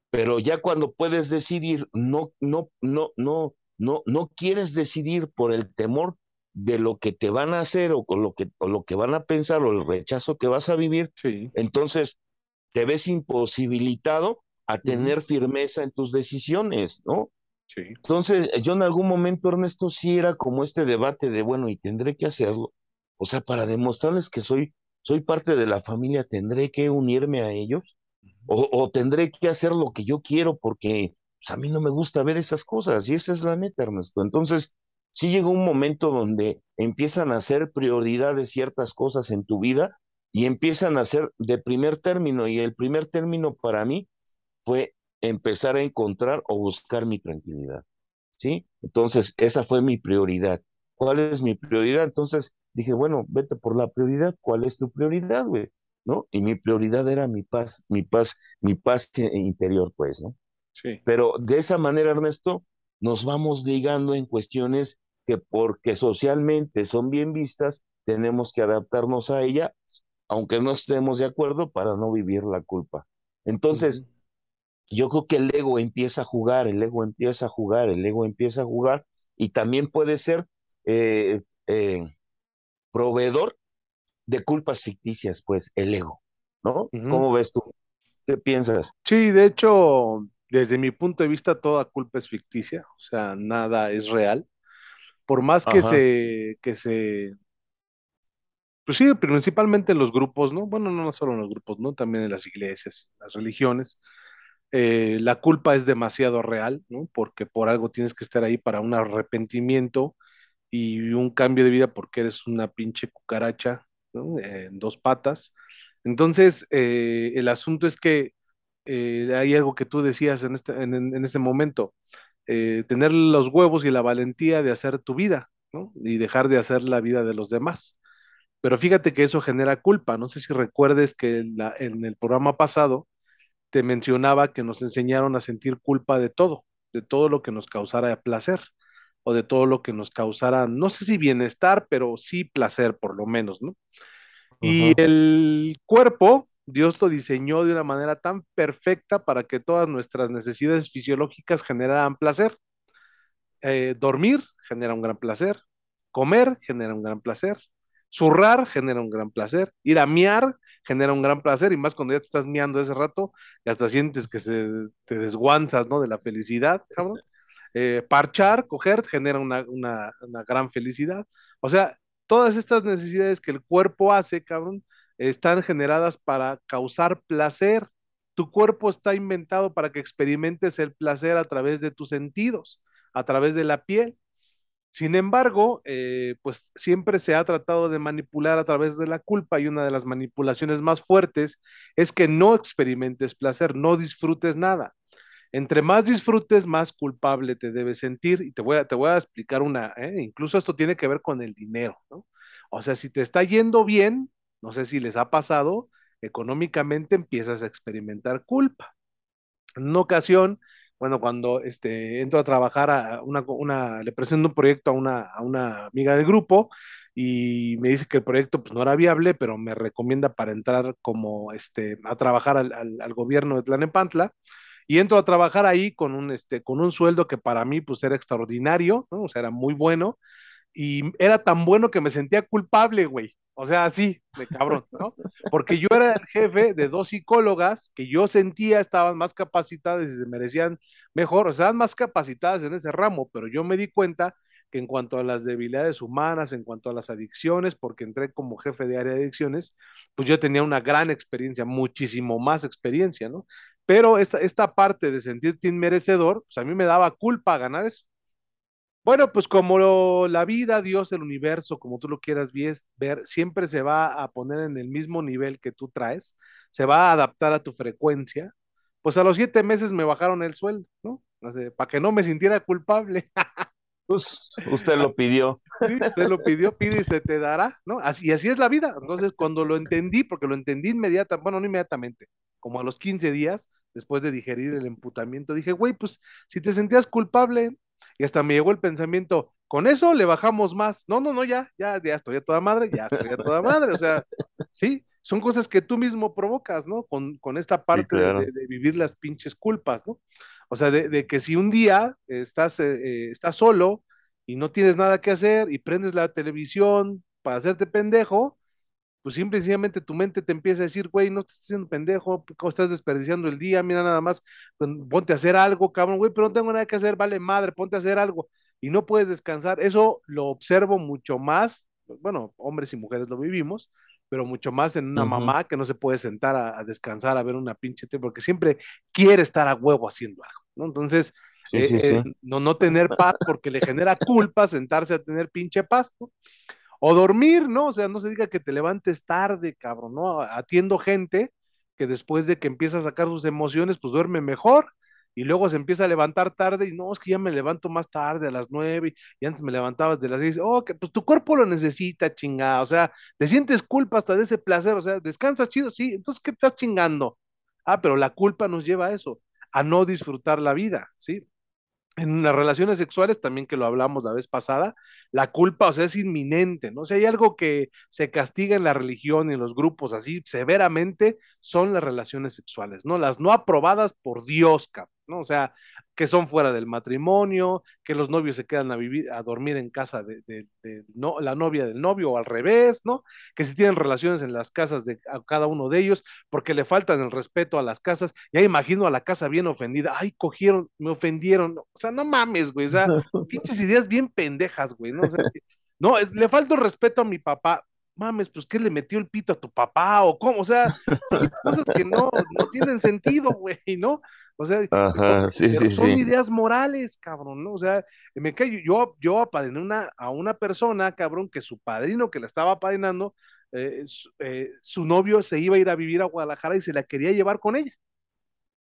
pero ya cuando puedes decidir, no, no, no, no, no, no quieres decidir por el temor de lo que te van a hacer o, con lo que, o lo que van a pensar o el rechazo que vas a vivir, entonces te ves imposibilitado a tener firmeza en tus decisiones, ¿no? Entonces, yo en algún momento, Ernesto, sí era como este debate de, bueno, y tendré que hacerlo. O sea, para demostrarles que soy, soy parte de la familia, tendré que unirme a ellos o, tendré que hacer lo que yo quiero porque pues, a mí no me gusta ver esas cosas. Y esa es la neta, Ernesto. Entonces, sí llegó un momento donde empiezan a ser prioridades ciertas cosas en tu vida y empiezan a ser de primer término. Y el primer término para mí fue empezar a encontrar o buscar mi tranquilidad. ¿Sí? Entonces, esa fue mi prioridad. ¿Cuál es mi prioridad? Entonces dije, bueno, vete por la prioridad. ¿Cuál es tu prioridad, güey? ¿No? Y mi prioridad era mi paz, mi paz, mi paz interior, pues, ¿no? Sí. Pero de esa manera, Ernesto, nos vamos ligando en cuestiones que porque socialmente son bien vistas, tenemos que adaptarnos a ella, aunque no estemos de acuerdo, para no vivir la culpa. Entonces, yo creo que el ego empieza a jugar, el ego empieza a jugar, el ego empieza a jugar y también puede ser eh, eh, proveedor de culpas ficticias, pues, el ego, ¿no? ¿Cómo ves tú? ¿Qué piensas? Sí, de hecho, desde mi punto de vista, toda culpa es ficticia, o sea, nada es real. Por más que se, que se, pues sí, principalmente en los grupos, ¿no? Bueno, no solo en los grupos, ¿no? También en las iglesias, las religiones eh, la culpa es demasiado real, ¿no? Porque por algo tienes que estar ahí para un arrepentimiento y un cambio de vida porque eres una pinche cucaracha, ¿no? en dos patas. Entonces, eh, el asunto es que eh, hay algo que tú decías en este, en, momento, tener los huevos y la valentía de hacer tu vida, ¿no? Y dejar de hacer la vida de los demás. Pero fíjate que eso genera culpa. No sé si recuerdes que en el programa pasado te mencionaba que nos enseñaron a sentir culpa de todo, de todo lo que nos causara placer o de todo lo que nos causara, no sé si bienestar, pero sí placer por lo menos, ¿no? Y el cuerpo, Dios lo diseñó de una manera tan perfecta para que todas nuestras necesidades fisiológicas generaran placer. Eh, dormir genera un gran placer, comer genera un gran placer, zurrar genera un gran placer, ir a miar genera un gran placer y más cuando ya te estás miando ese rato y hasta sientes que se, te desguanzas, ¿no? De la felicidad, cabrón. Eh, parchar, coger, genera una, una, gran felicidad. O sea, todas estas necesidades que el cuerpo hace, cabrón, están generadas para causar placer. Tu cuerpo está inventado para que experimentes el placer a través de tus sentidos, a través de la piel. Sin embargo, eh, pues siempre se ha tratado de manipular a través de la culpa y una de las manipulaciones más fuertes es que no experimentes placer, no disfrutes nada. Entre más disfrutes, más culpable te debes sentir. Y te voy a, te voy a explicar una, ¿eh? incluso esto tiene que ver con el dinero, ¿no? O sea, si te está yendo bien, no sé si les ha pasado, económicamente empiezas a experimentar culpa. En una ocasión, bueno, cuando este, entro a trabajar a una, una le presento un proyecto a una, a una amiga del grupo y me dice que el proyecto pues, no era viable, pero me recomienda para entrar como este, a trabajar al, al, gobierno de Tlanepantla. Y entro a trabajar ahí con un, este, con un sueldo que para mí pues era extraordinario, ¿no? O sea, era muy bueno. Y era tan bueno que me sentía culpable, güey. O sea, así, de cabrón, ¿no? Porque yo era el jefe de dos psicólogas que yo sentía estaban más capacitadas y se merecían mejor, o sea, más capacitadas en ese ramo, pero yo me di cuenta que en cuanto a las debilidades humanas, en cuanto a las adicciones, porque entré como jefe de área de adicciones, pues yo tenía una gran experiencia, muchísimo más experiencia, ¿no? Pero esta, esta parte de sentirte inmerecedor, pues a mí me daba culpa ganar eso. Bueno, pues como la vida, Dios, el universo, como tú lo quieras ver, siempre se va a poner en el mismo nivel que tú traes, se va a adaptar a tu frecuencia. Pues a los siete meses me bajaron el sueldo, ¿no? para que no me sintiera culpable. Pues usted lo pidió. Sí, usted lo pidió, pide y se te dará, ¿no? Así, y así es la vida. Entonces, cuando lo entendí, porque lo entendí inmediatamente, bueno, no inmediatamente, como a los 15 días, después de digerir el emputamiento, dije, güey, pues si te sentías culpable, y hasta me llegó el pensamiento, con eso le bajamos más. No, no, no, ya, ya, ya estoy a toda madre, ya estoy a toda madre. O sea, sí, son cosas que tú mismo provocas, ¿no? Con, con esta parte de, vivir las pinches culpas, ¿no? O sea, de, que si un día estás, eh, eh, estás solo y no tienes nada que hacer y prendes la televisión para hacerte pendejo, pues simple y sencillamente tu mente te empieza a decir, güey, no estás haciendo pendejo, estás desperdiciando el día, mira nada más, ponte a hacer algo, cabrón, güey, pero no tengo nada que hacer, vale madre, ponte a hacer algo y no puedes descansar. Eso lo observo mucho más, bueno, hombres y mujeres lo vivimos, pero mucho más en una mamá que no se puede sentar a, descansar, a ver una pinche porque siempre quiere estar a huevo haciendo algo, ¿no? Entonces, eh, eh, no, no tener paz porque le genera culpa sentarse a tener pinche paz, ¿no? O dormir, ¿no? O sea, no se diga que te levantes tarde, cabrón, ¿no? Atiendo gente que después de que empieza a sacar sus emociones, pues duerme mejor y luego se empieza a levantar tarde y no, es que ya me levanto más tarde a las nueve y antes me levantabas de las seis, oh, que pues tu cuerpo lo necesita, chingada, o sea, te sientes culpa hasta de ese placer, o sea, descansas chido, sí, entonces, ¿qué estás chingando? Ah, pero la culpa nos lleva a eso, a no disfrutar la vida, ¿sí? En las relaciones sexuales, también que lo hablamos la vez pasada, la culpa, o sea, es inminente, ¿no? O sea, hay algo que se castiga en la religión y en los grupos así severamente, son las relaciones sexuales, ¿no? Las no aprobadas por Dios, ¿no? O sea, que son fuera del matrimonio, que los novios se quedan a vivir, a dormir en casa de, no, la novia del novio o al revés, ¿no? Que si tienen relaciones en las casas de cada uno de ellos, porque le faltan el respeto a las casas, ya imagino a la casa bien ofendida, ay, cogieron, me ofendieron, o sea, no mames, güey, o sea, pinches ideas bien pendejas, güey, ¿no? O sea, no, le falta el respeto a mi papá, mames, pues ¿qué le metió el pito a tu papá? O cómo, o sea, cosas que no, no tienen sentido, güey, ¿no? O sea, son ideas morales, cabrón, ¿no? O sea, me cae, yo, yo apadriné una, a una persona, cabrón, que su padrino que la estaba apadrinando, eh, eh, su, novio se iba a ir a vivir a Guadalajara y se la quería llevar con ella,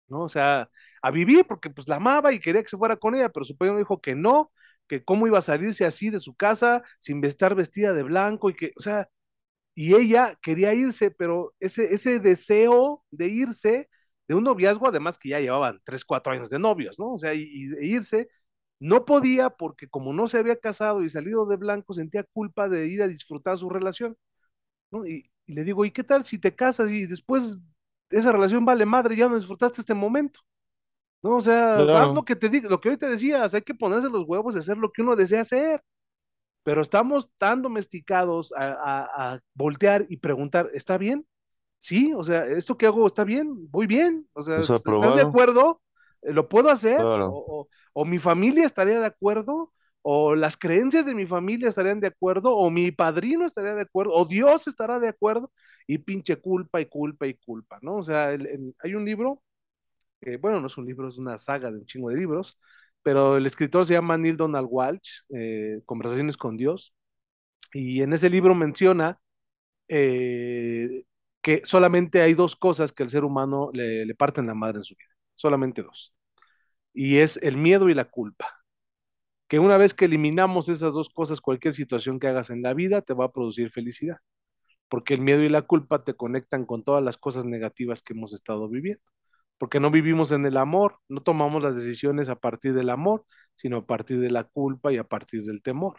¿no? O sea, a vivir porque pues la amaba y quería que se fuera con ella, pero su padrino dijo que no, que cómo iba a salirse así de su casa sin estar vestida de blanco y que, o sea, y ella quería irse, pero ese, ese deseo de irse de un noviazgo, además que ya llevaban tres, cuatro años de novios, ¿no? O sea, y, irse, no podía porque como no se había casado y salido de blanco, sentía culpa de ir a disfrutar su relación, ¿no? Y, le digo, ¿y qué tal si te casas y después esa relación vale madre, ya no disfrutaste este momento? ¿No? O sea, haz lo que te digo, lo que hoy te decías, hay que ponerse los huevos y hacer lo que uno desea hacer. Pero estamos tan domesticados a voltear y preguntar, ¿está bien? sí, o sea, esto que hago está bien, voy bien, o sea, ¿estás de acuerdo? Eh, ¿Lo puedo hacer? O, mi familia estaría de acuerdo, o las creencias de mi familia estarían de acuerdo, o mi padrino estaría de acuerdo, o Dios estará de acuerdo, y pinche culpa y culpa y culpa, ¿no? O sea, hay un libro, bueno, no es un libro, es una saga de un chingo de libros, pero el escritor se llama Neil Donald Walsh, eh, Conversaciones con Dios, y en ese libro menciona eh, que solamente hay dos cosas que al ser humano le, le parten la madre en su vida, solamente dos. Y es el miedo y la culpa. Que una vez que eliminamos esas dos cosas, cualquier situación que hagas en la vida te va a producir felicidad. Porque el miedo y la culpa te conectan con todas las cosas negativas que hemos estado viviendo. Porque no vivimos en el amor, no tomamos las decisiones a partir del amor, sino a partir de la culpa y a partir del temor.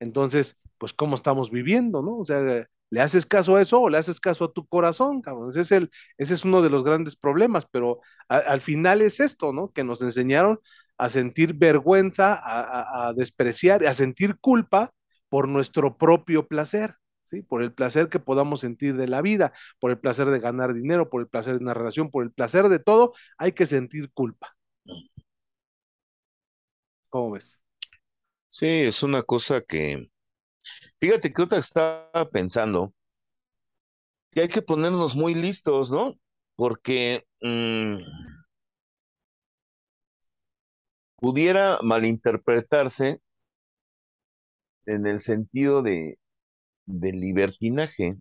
Entonces, pues, ¿cómo estamos viviendo, no? O sea, ¿Le haces caso a eso o le haces caso a tu corazón, cabrón? Ese es, el, ese es uno de los grandes problemas, pero al final es esto, ¿no? Que nos enseñaron a sentir vergüenza, a, despreciar, a sentir culpa por nuestro propio placer, Por el placer que podamos sentir de la vida, por el placer de ganar dinero, por el placer de una relación, por el placer de todo, hay que sentir culpa. ¿Cómo ves? Sí, es una cosa que, fíjate que otra estaba pensando que hay que ponernos muy listos, ¿no? Porque mmm, pudiera malinterpretarse en el sentido de, de libertinaje.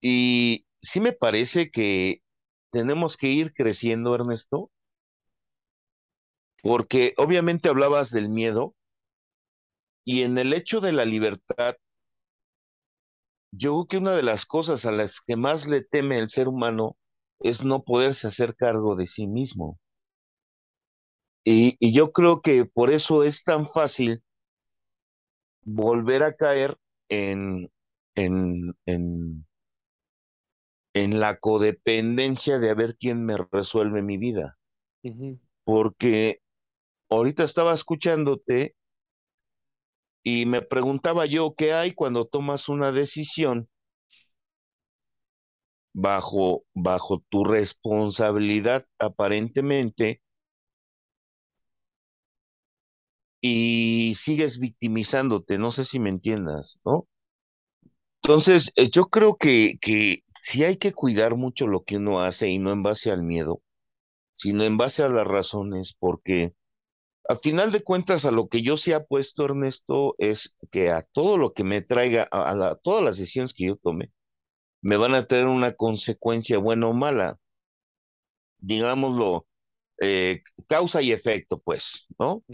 Y sí me parece que tenemos que ir creciendo, Ernesto, porque obviamente hablabas del miedo y en el hecho de la libertad, yo creo que una de las cosas a las que más le teme el ser humano es no poderse hacer cargo de sí mismo. Y, y yo creo que por eso es tan fácil volver a caer en, en, en, en la codependencia de a ver quién me resuelve mi vida. Porque ahorita estaba escuchándote y me preguntaba yo qué hay cuando tomas una decisión bajo, bajo tu responsabilidad aparentemente y sigues victimizándote, no sé si me entiendas, ¿no? Entonces, eh, yo creo que, que sí hay que cuidar mucho lo que uno hace y no en base al miedo, sino en base a las razones, porque a final de cuentas a lo que yo sí apuesto, Ernesto, es que a todo lo que me traiga, a, la- todas las decisiones que yo tome, me van a tener una consecuencia buena o mala, digámoslo, eh, causa y efecto, pues, ¿no?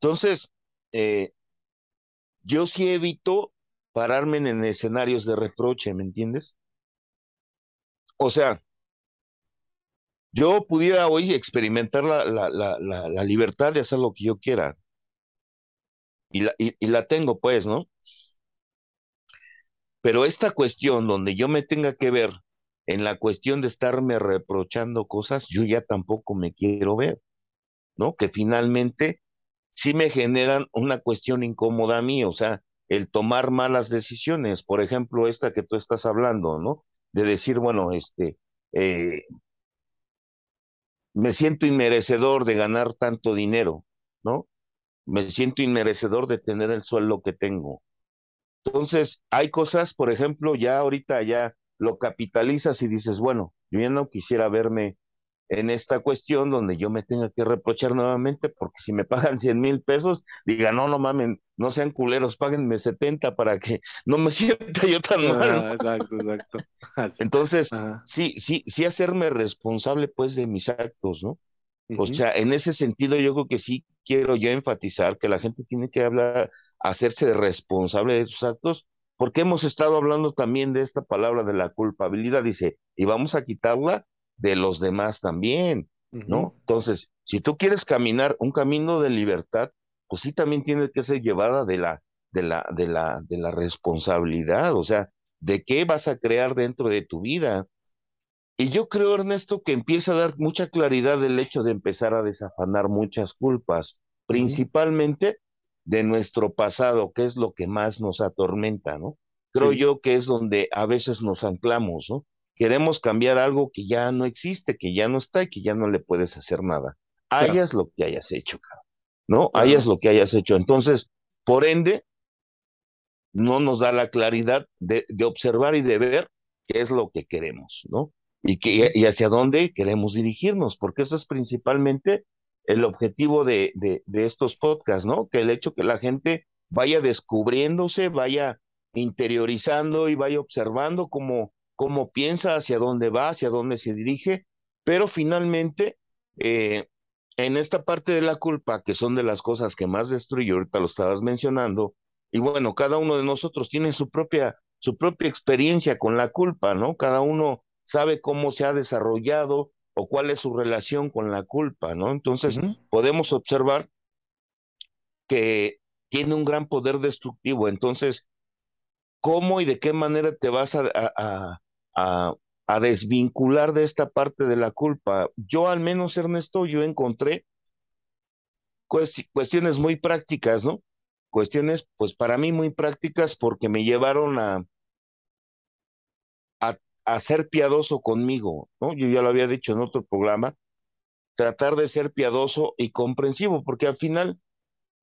Entonces, eh, yo sí evito pararme en, en escenarios de reproche, ¿me entiendes? O sea, yo pudiera hoy experimentar la, la, la, la, libertad de hacer lo que yo quiera y la, y la tengo, pues, ¿no? Pero esta cuestión donde yo me tenga que ver en la cuestión de estarme reprochando cosas, yo ya tampoco me quiero ver, ¿no? Que finalmente sí me generan una cuestión incómoda a mí, o sea, el tomar malas decisiones, por ejemplo, esta que tú estás hablando, ¿no? De decir, bueno, este, eh, me siento inmerecedor de ganar tanto dinero, ¿no? Me siento inmerecedor de tener el sueldo que tengo. Entonces, hay cosas, por ejemplo, ya ahorita ya lo capitalizas y dices, bueno, yo ya no quisiera verme en esta cuestión donde yo me tenga que reprochar nuevamente, porque si me pagan 100 mil pesos, diga, no, no mamen, no sean culeros, páguenme 70 para que no me sienta yo tan mal, Ajá, ¿no? exacto, exacto. Así, Entonces, ajá, sí, sí, sí hacerme responsable pues de mis actos, ¿no? O sea, en ese sentido yo creo que sí quiero yo enfatizar que la gente tiene que hablar, hacerse responsable de sus actos, porque hemos estado hablando también de esta palabra de la culpabilidad, dice, y vamos a quitarla de los demás también, ¿no? Entonces, si tú quieres caminar un camino de libertad, pues sí también tiene que ser llevada de la, de la, de la, de la responsabilidad, o sea, de qué vas a crear dentro de tu vida. Y yo creo, Ernesto, que empieza a dar mucha claridad el hecho de empezar a desafanar muchas culpas, principalmente de nuestro pasado, que es lo que más nos atormenta, ¿no? Creo Sí, yo que es donde a veces nos anclamos, ¿no? Queremos cambiar algo que ya no existe, que ya no está y que ya no le puedes hacer nada. claro, Hayas lo que hayas hecho, ¿no? Hayas lo que hayas hecho. Entonces, por ende, no nos da la claridad de, de observar y de ver qué es lo que queremos, ¿no? Y, que, y hacia dónde queremos dirigirnos, porque eso es principalmente el objetivo de, de, de estos podcasts, ¿no? Que el hecho que la gente vaya descubriéndose, vaya interiorizando y vaya observando cómo, cómo piensa, hacia dónde va, hacia dónde se dirige, pero finalmente, eh, en esta parte de la culpa, que son de las cosas que más destruye, ahorita lo estabas mencionando, y bueno, cada uno de nosotros tiene su propia, su propia experiencia con la culpa, ¿no? Cada uno sabe cómo se ha desarrollado o cuál es su relación con la culpa, ¿no? Entonces, podemos observar que tiene un gran poder destructivo. Entonces, ¿cómo y de qué manera te vas a, a, a, desvincular de esta parte de la culpa? Yo al menos, Ernesto, yo encontré cuestiones muy prácticas, ¿no? cuestiones, pues para mí muy prácticas porque me llevaron a, a, ser piadoso conmigo, ¿no? Yo ya lo había dicho en otro programa, tratar de ser piadoso y comprensivo, porque al final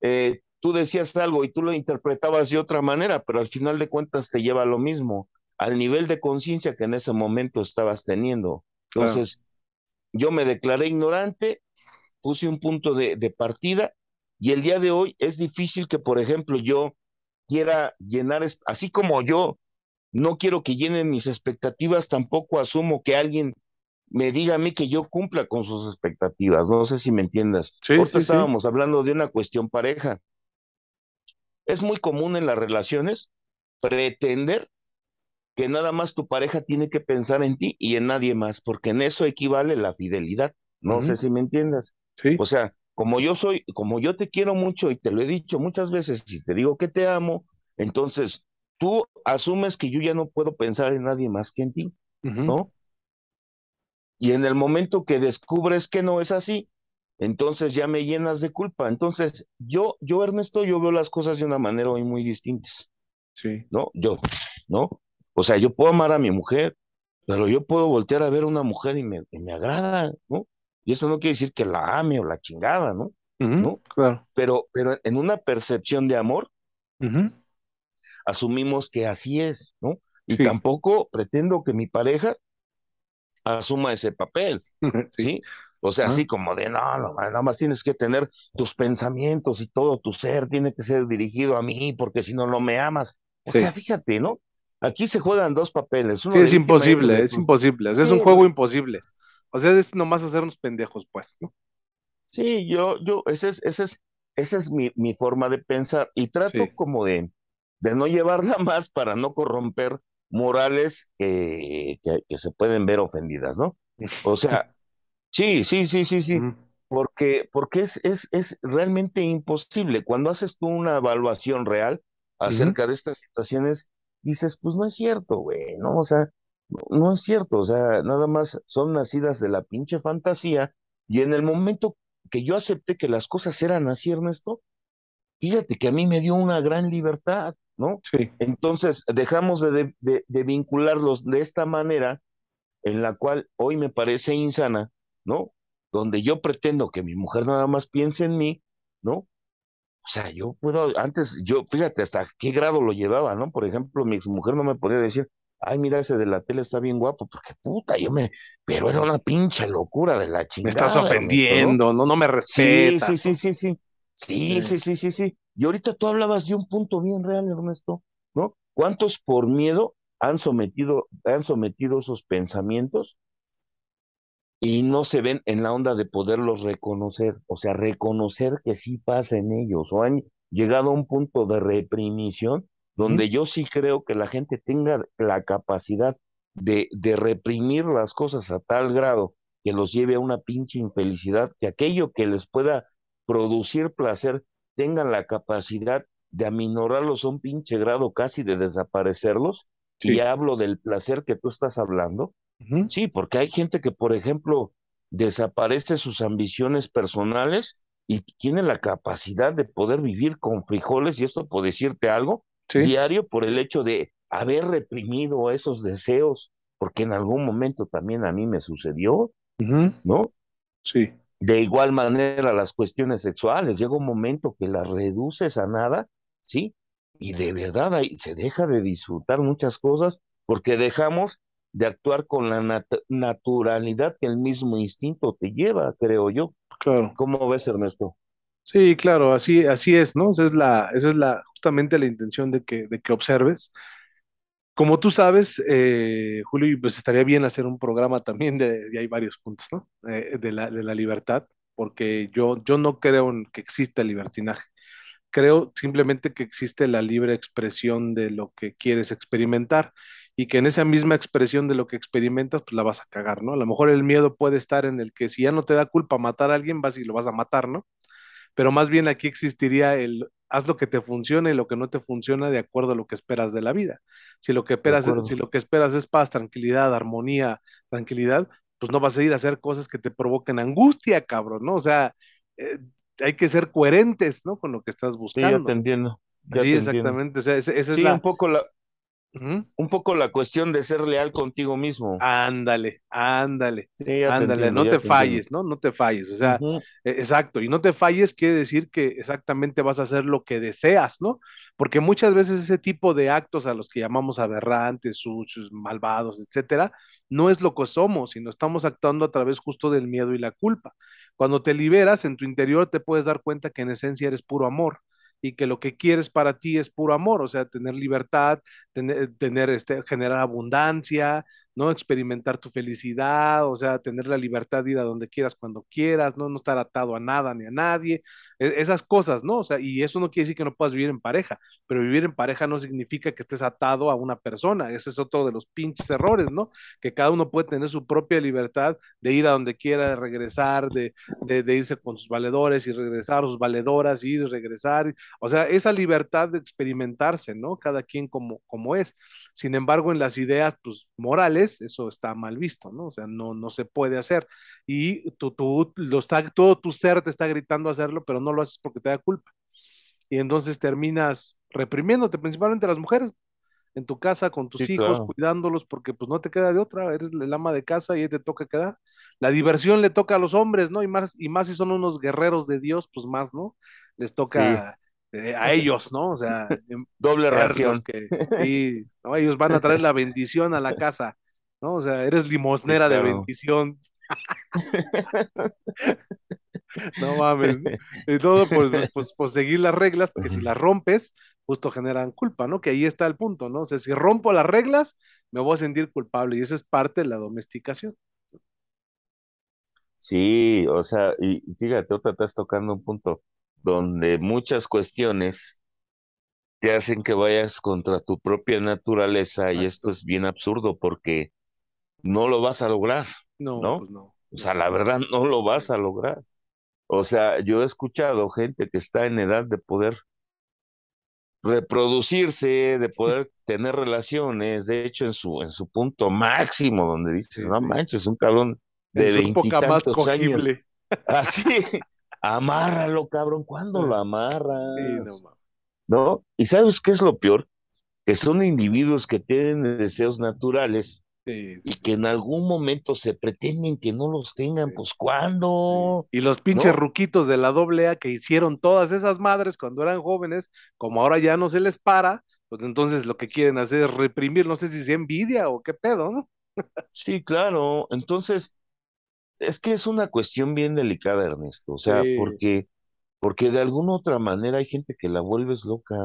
eh, tú decías algo y tú lo interpretabas de otra manera, pero al final de cuentas te lleva lo mismo, al nivel de conciencia que en ese momento estabas teniendo. Entonces, yo me declaré ignorante, puse un punto de, de partida y el día de hoy es difícil que, por ejemplo, yo quiera llenar, así como yo no quiero que llenen mis expectativas, tampoco asumo que alguien me diga a mí que yo cumpla con sus expectativas. No sé si me entiendas. Sí, Ahorita sí, estábamos hablando de una cuestión pareja. Es muy común en las relaciones pretender que nada más tu pareja tiene que pensar en ti y en nadie más, porque en eso equivale la fidelidad. No sé si me entiendas. Sí. O sea, como yo soy, como yo te quiero mucho y te lo he dicho muchas veces, si te digo que te amo, entonces tú asumes que yo ya no puedo pensar en nadie más que en ti, ¿no? Y en el momento que descubres que no es así, entonces ya me llenas de culpa. Entonces, yo, yo, Ernesto, yo veo las cosas de una manera hoy muy distintas. Sí. ¿No? Yo, ¿no? O sea, yo puedo amar a mi mujer, pero yo puedo voltear a ver a una mujer y me, y me agrada, ¿no? Y eso no quiere decir que la ame o la chingada, ¿no? Uh -huh, ¿no? Claro. Pero, pero en una percepción de amor, uh -huh. asumimos que así es, ¿no? Y Sí. tampoco pretendo que mi pareja asuma ese papel, ¿sí? sí. O sea, Ah. así como de, no, no, nada más tienes que tener tus pensamientos y todo tu ser tiene que ser dirigido a mí, porque si no, no me amas. O Sí. sea, fíjate, ¿no? Aquí se juegan dos papeles. Uno Sí, es imposible, es imposible. O sea, es un juego imposible. O sea, es nomás hacernos pendejos, pues, ¿no? Sí, yo, yo, ese es, ese es, esa es mi, mi forma de pensar y trato Sí. como de, de no llevarla más para no corromper morales que, que, que se pueden ver ofendidas, ¿no? O sea, sí, sí, sí, sí, sí, porque, porque es, es, es realmente imposible. Cuando haces tú una evaluación real acerca de estas situaciones, dices, pues no es cierto, güey, ¿no? O sea, no, es cierto, o sea, nada más son nacidas de la pinche fantasía y en el momento que yo acepté que las cosas eran así, Ernesto, fíjate que a mí me dio una gran libertad, ¿no? Sí. Entonces, dejamos de, de, de vincularlos de esta manera en la cual hoy me parece insana, ¿no? Donde yo pretendo que mi mujer nada más piense en mí, ¿no? O sea, yo puedo, antes, yo, fíjate hasta qué grado lo llevaba, ¿no? Por ejemplo, mi mujer no me podía decir, ay, mira, ese de la tele está bien guapo, porque puta, yo me, pero era una pinche locura de la Me chingada. estás Ernesto, ¿no? ofendiendo, no, no me respetas. sí, sí, sí, sí. Sí, Sí. sí, sí, sí, sí. Y ahorita tú hablabas de un punto bien real, Ernesto, ¿no? ¿Cuántos por miedo han sometido, han sometido esos pensamientos y no se ven en la onda de poderlos reconocer? O sea, reconocer que sí pasa en ellos o han llegado a un punto de reprimición donde yo sí creo que la gente tenga la capacidad de, de reprimir las cosas a tal grado que los lleve a una pinche infelicidad, que aquello que les pueda producir placer tengan la capacidad de aminorarlos a un pinche grado casi de desaparecerlos. Sí. Y hablo del placer que tú estás hablando. Sí, porque hay gente que, por ejemplo, desaparece sus ambiciones personales y tiene la capacidad de poder vivir con frijoles, y esto por decirte algo, Sí. diario por el hecho de haber reprimido esos deseos, porque en algún momento también a mí me sucedió. ¿no? Sí. De igual manera las cuestiones sexuales, llega un momento que las reduces a nada, ¿sí? Y de verdad ahí se deja de disfrutar muchas cosas porque dejamos de actuar con la nat naturalidad que el mismo instinto te lleva, creo yo. Claro. ¿Cómo ves, Ernesto? Sí, claro, así, así es, ¿no? Esa es la, esa es la, justamente la intención de que, de que observes. Como tú sabes, eh, Julio, pues estaría bien hacer un programa también de, hay varios puntos, ¿no? Eh, de la, de la libertad, porque yo, yo no creo en que exista el libertinaje. Creo simplemente que existe la libre expresión de lo que quieres experimentar y que en esa misma expresión de lo que experimentas, pues la vas a cagar, ¿no? A lo mejor el miedo puede estar en el que si ya no te da culpa matar a alguien, vas y lo vas a matar, ¿no? pero más bien aquí existiría el haz lo que te funcione y lo que no te funciona de acuerdo a lo que esperas de la vida. Si lo que esperas, si lo que esperas es paz, tranquilidad, armonía, tranquilidad, pues no vas a ir a hacer cosas que te provoquen angustia, cabrón, ¿no? O sea, eh, hay que ser coherentes, ¿no? Con lo que estás Sí, ya buscando. te entiendo, ya Sí, te entiendo. exactamente. O sea, esa, esa es Sí, un la... poco la, Un poco la cuestión de ser leal contigo mismo. Ándale, ándale, Sí, ya te ándale, entiendo, no te entiendo. falles, ¿no? No te falles, o sea, e- exacto, y no te falles quiere decir que exactamente vas a hacer lo que deseas, ¿no? Porque muchas veces ese tipo de actos a los que llamamos aberrantes, sucios, malvados, etcétera, no es lo que somos, sino estamos actuando a través justo del miedo y la culpa. Cuando te liberas en tu interior te puedes dar cuenta que en esencia eres puro amor y que lo que quieres para ti es puro amor, o sea, tener libertad, tener, tener este, generar abundancia, ¿no? Experimentar tu felicidad, o sea, tener la libertad de ir a donde quieras cuando quieras, ¿no? No estar atado a nada ni a nadie, esas cosas, ¿no? O sea, y eso no quiere decir que no puedas vivir en pareja, pero vivir en pareja no significa que estés atado a una persona, ese es otro de los pinches errores, ¿no? Que cada uno puede tener su propia libertad de ir a donde quiera, de regresar, de, de, de irse con sus valedores y regresar, sus valedoras, ir y regresar, o sea, esa libertad de experimentarse, ¿no? Cada quien como, como es. Sin embargo, en las ideas pues, morales, eso está mal visto, ¿no? O sea, no, no se puede hacer. Y tú, tú, lo está, todo tu ser te está gritando hacerlo, pero no lo haces porque te da culpa. Y entonces terminas reprimiéndote, principalmente las mujeres, en tu casa, con tus Sí, hijos, claro. cuidándolos, porque pues no te queda de otra, eres el ama de casa y ahí te toca quedar. La diversión le toca a los hombres, ¿no? Y más, y más si son unos guerreros de Dios, pues más, ¿no? Les Sí, toca eh, a ellos, ¿no? O sea, doble ración. que, sí, ¿no? Ellos van a traer la bendición a la casa, ¿no? O sea, eres limosnera de bendición, no mames. Y todo pues, pues, pues, pues seguir las reglas, porque si las rompes, justo generan culpa, ¿no? Que ahí está el punto, ¿no? O sea, si rompo las reglas, me voy a sentir culpable y esa es parte de la domesticación. Sí, o sea, y fíjate, ahorita estás tocando un punto donde muchas cuestiones te hacen que vayas contra tu propia naturaleza y esto es bien absurdo porque no lo vas a lograr, No, ¿no? pues no, O sea, la verdad no lo vas a lograr. O sea, yo he escuchado gente que está en edad de poder reproducirse, de poder tener relaciones, de hecho en su, en su punto máximo, donde dices, no manches, un cabrón de veintitantos años, cogible. así, amárralo, cabrón, ¿cuándo lo Sí, no amarras? ¿No? ¿Y sabes qué es lo peor? Que son individuos que tienen deseos naturales Sí, y que en algún momento se pretenden que no los tengan, sí, pues. ¿cuándo? Y los pinches ¿No? ruquitos de la doble A que hicieron todas esas madres cuando eran jóvenes, como ahora ya no se les para, pues entonces lo que quieren hacer es reprimir, no sé si es envidia o qué pedo, ¿no? Sí, claro. Entonces, es que es una cuestión bien delicada, Ernesto. O sea, porque, porque de alguna otra manera hay gente que la vuelves loca,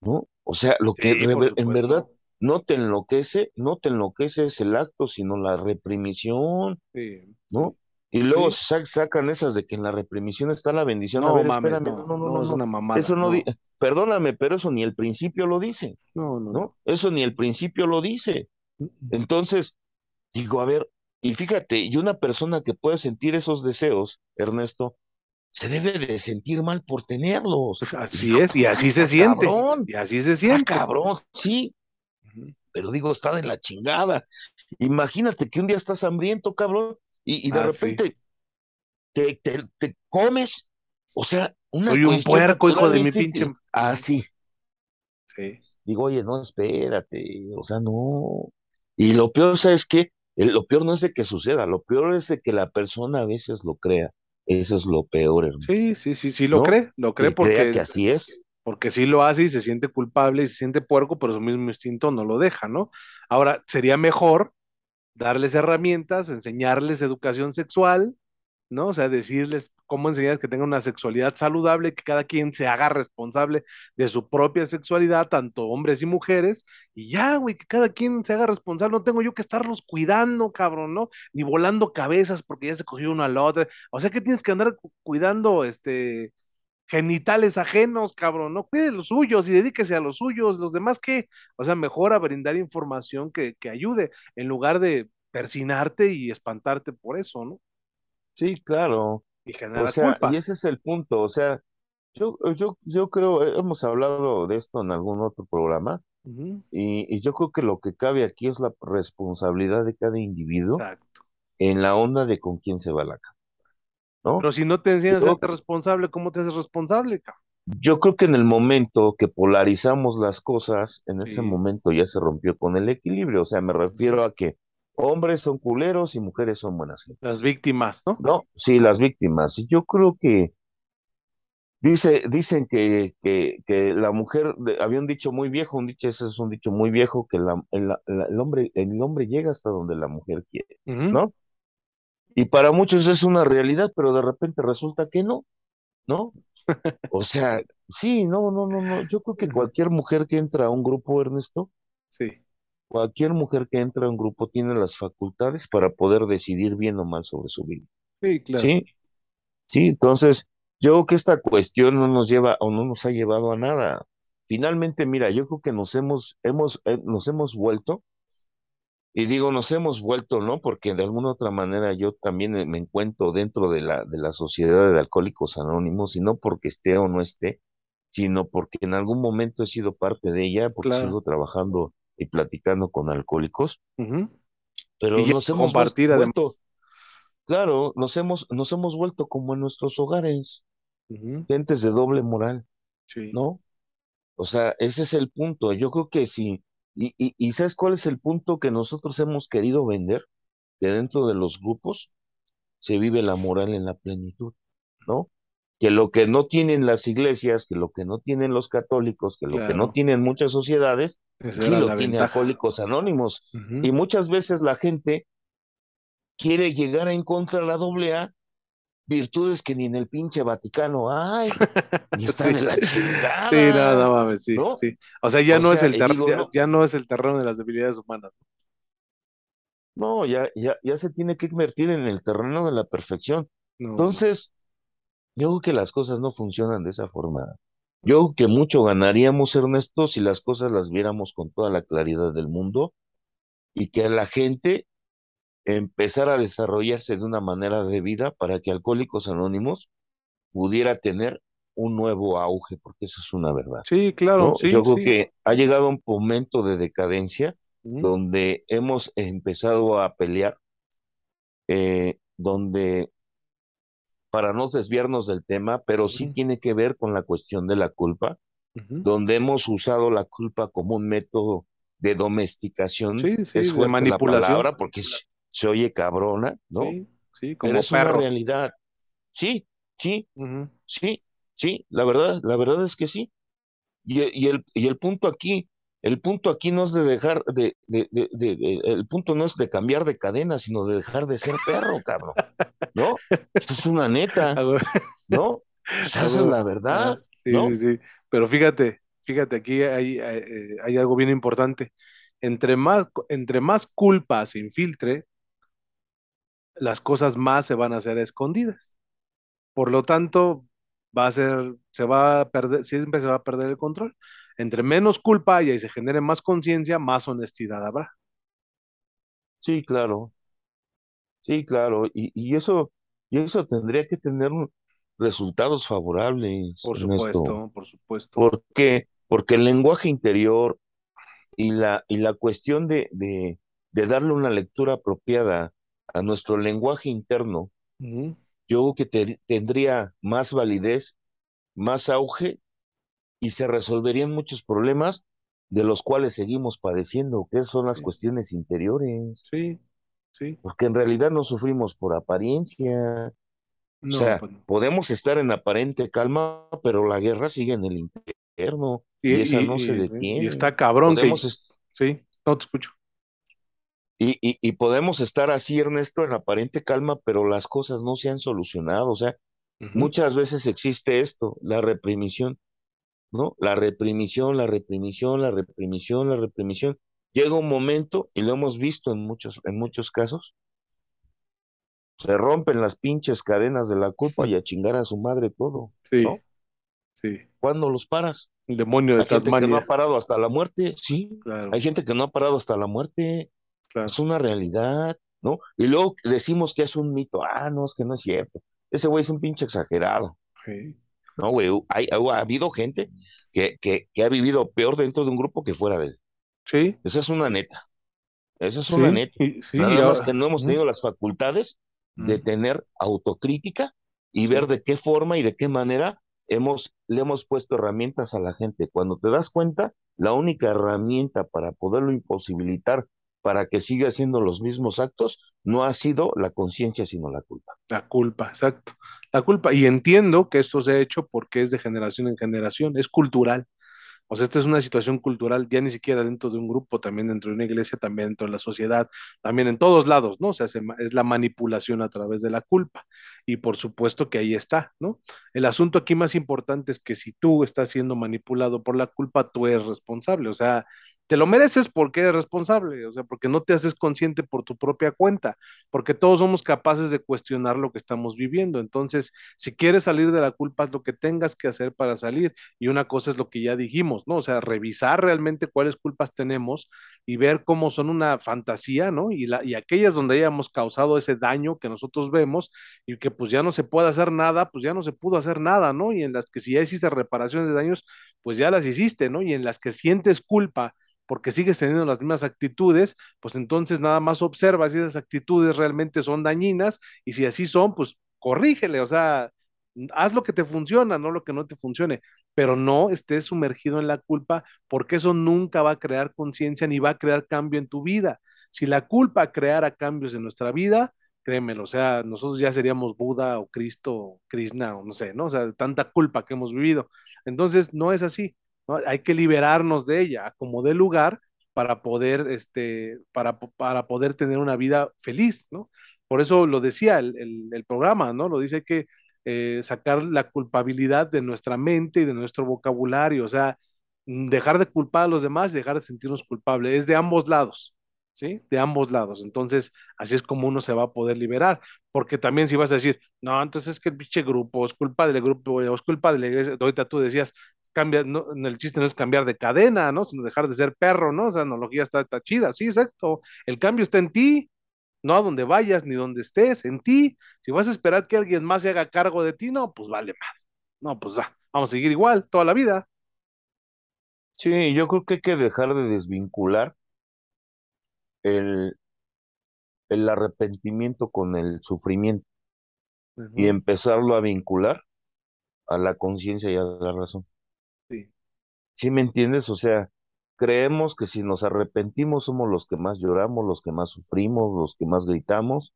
¿no? O sea, lo que en verdad. No te enloquece, no te enloquece es el acto, sino la reprimición, Sí, ¿no? Y luego sí. sacan esas de que en la reprimición está la bendición. A No ver, mames, espérame, no, no, no, no, es una mamada, Eso no di, perdóname, pero eso ni el principio lo dice, no, no, no. Eso ni el principio lo dice. Entonces, digo, a ver, y fíjate, y una persona que puede sentir esos deseos, Ernesto, se debe de sentir mal por tenerlos. Pues así es, y así se siente, cabrón, y así se siente. cabrón, sí. Pero digo, está de la chingada. Imagínate que un día estás hambriento, cabrón, y, y de Ah, sí. repente te, te, te comes, o sea, una Soy un puerco, hijo de mi pinche. así, Sí, digo, oye, no, espérate, o sea, no. Y lo peor, ¿sabes qué? Lo peor no es de que suceda, lo peor es de que la persona a veces lo crea. Eso es lo peor, Ernesto, sí, sí, sí, sí lo ¿no? cree, lo cree Que crea que porque, así es. Porque sí lo hace y se siente culpable y se siente puerco, pero su mismo instinto no lo deja, ¿no? Ahora, sería mejor darles herramientas, enseñarles educación sexual, ¿no? O sea, decirles cómo enseñar que tengan una sexualidad saludable, que cada quien se haga responsable de su propia sexualidad, tanto hombres y mujeres, y ya, güey, que cada quien se haga responsable, no tengo yo que estarlos cuidando, cabrón, ¿no? Ni volando cabezas porque ya se cogió uno a la otra, o sea que tienes que andar cu- cuidando, este, genitales ajenos, cabrón, no cuide los suyos y dedíquese a los suyos, los demás qué, o sea, mejor a brindar información que, que ayude, en lugar de persinarte y espantarte por eso, ¿no? Sí, claro. Y O genera sea, y culpa. ese es el punto. O sea, yo, yo, yo creo, eh, hemos hablado de esto en algún otro programa, y, y yo creo que lo que cabe aquí es la responsabilidad de cada individuo Exacto. en la onda de con quién se va la cama, ¿no? Pero si no te enseñan a ser responsable, ¿cómo te haces responsable? Yo creo que en el momento que polarizamos las cosas, en ese momento ya se rompió con el equilibrio. O sea, me refiero a que hombres son culeros y mujeres son buenas gentes. Las víctimas, ¿no? No, sí, las víctimas. Yo creo que dice, dicen que, que, que la mujer, había un dicho muy viejo, un dicho, ese es un dicho muy viejo, que la, el, hombre, el hombre llega hasta donde la mujer quiere, ¿no? Y para muchos es una realidad, pero de repente resulta que no, ¿no? O sea, sí, no, no, no, no. Yo creo que cualquier mujer que entra a un grupo, Ernesto, sí. cualquier mujer que entra a un grupo tiene las facultades para poder decidir bien o mal sobre su vida. Sí, claro. Sí, sí, entonces yo creo que esta cuestión no nos lleva o no nos ha llevado a nada. Finalmente, mira, yo creo que nos hemos, hemos, eh, nos hemos vuelto y digo, nos hemos vuelto, ¿no? Porque de alguna otra manera yo también me encuentro dentro de la, de la sociedad de alcohólicos anónimos, y no porque esté o no esté, sino porque en algún momento he sido parte de ella, porque sigo trabajando y platicando con alcohólicos. Pero nos hemos vuelto, claro, nos hemos, nos hemos vuelto como en nuestros hogares, gentes de doble moral, ¿no? O sea, ese es el punto. Yo creo que si y, y, ¿sabes cuál es el punto que nosotros hemos querido vender? Que dentro de los grupos se vive la moral en la plenitud, ¿no? Que lo que no tienen las iglesias, que lo que no tienen los católicos, que lo que no tienen muchas sociedades, sí lo tienen alcohólicos anónimos. Y muchas veces la gente quiere llegar a encontrar la doble A virtudes que ni en el pinche Vaticano hay. Y están en la chingada. Sí, no, no mames, sí, sí. O sea, ya no es el terreno, ya, no es el terreno de las debilidades humanas. No, ya, ya, ya se tiene que invertir en el terreno de la perfección. Entonces, yo creo que las cosas no funcionan de esa forma. Yo creo que mucho ganaríamos, Ernesto, si las cosas las viéramos con toda la claridad del mundo y que la gente empezar a desarrollarse de una manera de vida para que Alcohólicos Anónimos pudiera tener un nuevo auge, porque eso es una verdad. Sí, claro. Yo creo que ha llegado un momento de decadencia donde hemos empezado a pelear, eh, donde, para no desviarnos del tema, pero sí tiene que ver con la cuestión de la culpa, donde hemos usado la culpa como un método de domesticación, es de manipulación. La porque se oye cabrona, ¿no? Sí, sí como Pero es una realidad. Sí, sí, sí, sí, la verdad, la verdad es que sí. Y, y, el, y el punto aquí, el punto aquí no es de dejar de, de, de, el punto no es de cambiar de cadena, sino de dejar de ser perro, cabrón. ¿No? Esto es una neta, ¿no? esa es la verdad. Sí, sí, sí. Pero fíjate, fíjate, aquí hay, hay, eh, hay, algo bien importante. Entre más, entre más culpa se infiltre, las cosas más se van a hacer escondidas. Por lo tanto, va a ser, se va a perder, siempre se va a perder el control. Entre menos culpa haya y se genere más conciencia, más honestidad habrá. Sí, claro. Sí, claro. Y, eso, y eso tendría que tener resultados favorables. Por supuesto, por supuesto. ¿Por qué? Porque el lenguaje interior y la, y la cuestión de, de, de darle una lectura apropiada a nuestro lenguaje interno, yo creo que tendría más validez, más auge y se resolverían muchos problemas de los cuales seguimos padeciendo, que son las cuestiones interiores. Sí, sí. Porque en realidad no sufrimos por apariencia. o sea, pues podemos estar en aparente calma, pero la guerra sigue en el interno y, esa no se detiene. Y está cabrón que... Sí, no te escucho. Y, y, podemos estar así, Ernesto, en aparente calma, pero las cosas no se han solucionado. O sea, muchas veces existe esto, la reprimición, ¿no? La reprimición, la reprimición, la reprimición, la reprimición. Llega un momento, y lo hemos visto en muchos, en muchos casos, se rompen las pinches cadenas de la culpa y a chingar a su madre todo. Sí. ¿no? Sí. ¿Cuándo los paras? El demonio de Hay gente que no ha parado hasta la muerte, sí. Hay gente que no ha parado hasta la muerte. Es una realidad, ¿no? Y luego decimos que es un mito. Ah, no, es que no es cierto. Ese güey es un pinche exagerado. No, güey, hay, ha habido gente que, que, que, ha vivido peor dentro de un grupo que fuera de él. Sí. Esa es una neta. Esa es una neta. Nada más que no hemos tenido las facultades de tener autocrítica y ver de qué forma y de qué manera hemos, le hemos puesto herramientas a la gente. Cuando te das cuenta, la única herramienta para poderlo imposibilitar para que siga haciendo los mismos actos, no ha sido la conciencia, sino la culpa. La culpa, exacto. La culpa. Y entiendo que esto se ha hecho porque es de generación en generación, es cultural. O sea, esta es una situación cultural, ya ni siquiera dentro de un grupo, también dentro de una iglesia, también dentro de la sociedad, también en todos lados, ¿no? O sea, es la manipulación a través de la culpa. Y por supuesto que ahí está, ¿no? El asunto aquí más importante es que si tú estás siendo manipulado por la culpa, tú eres responsable. O sea, te lo mereces porque eres responsable, o sea, porque no te haces consciente por tu propia cuenta, porque todos somos capaces de cuestionar lo que estamos viviendo. Entonces, si quieres salir de la culpa, es lo que tengas que hacer para salir. Y una cosa es lo que ya dijimos, ¿no? O sea, revisar realmente cuáles culpas tenemos y ver cómo son una fantasía, ¿no? Y, la, y aquellas donde hayamos causado ese daño que nosotros vemos y que pues ya no se puede hacer nada, pues ya no se pudo hacer nada, ¿no? Y en las que si ya hiciste reparaciones de daños, pues ya las hiciste, ¿no? Y en las que sientes culpa porque sigues teniendo las mismas actitudes, pues entonces nada más observa si esas actitudes realmente son dañinas y si así son, pues corrígele, o sea, haz lo que te funciona, no lo que no te funcione, pero no estés sumergido en la culpa porque eso nunca va a crear conciencia ni va a crear cambio en tu vida. Si la culpa creara cambios en nuestra vida, créemelo, o sea, nosotros ya seríamos Buda o Cristo o Krishna o no sé, ¿no? O sea, tanta culpa que hemos vivido. Entonces, no es así. Hay que liberarnos de ella, como de lugar, para poder, este, para, para poder tener una vida feliz, ¿no? Por eso lo decía el, el, programa, ¿no? Lo dice que eh, sacar la culpabilidad de nuestra mente y de nuestro vocabulario, o sea, dejar de culpar a los demás y dejar de sentirnos culpables, es de ambos lados. ¿Sí? De ambos lados. Entonces, así es como uno se va a poder liberar. Porque también si vas a decir, no, entonces es que el pinche grupo es culpa del grupo, es culpa de la iglesia. Ahorita tú decías, cambia, no, el chiste no es cambiar de cadena, ¿no? Sino dejar de ser perro, ¿no? Esa analogía está, está chida, sí, exacto. El cambio está en ti, no a donde vayas ni donde estés, en ti. Si vas a esperar que alguien más se haga cargo de ti, no, pues vale más. No, pues va, vamos a seguir igual toda la vida. Sí, yo creo que hay que dejar de desvincular el, el arrepentimiento con el sufrimiento y empezarlo a vincular a la conciencia y a la razón. Sí. me entiendes? O sea, creemos que si nos arrepentimos somos los que más lloramos, los que más sufrimos, los que más gritamos.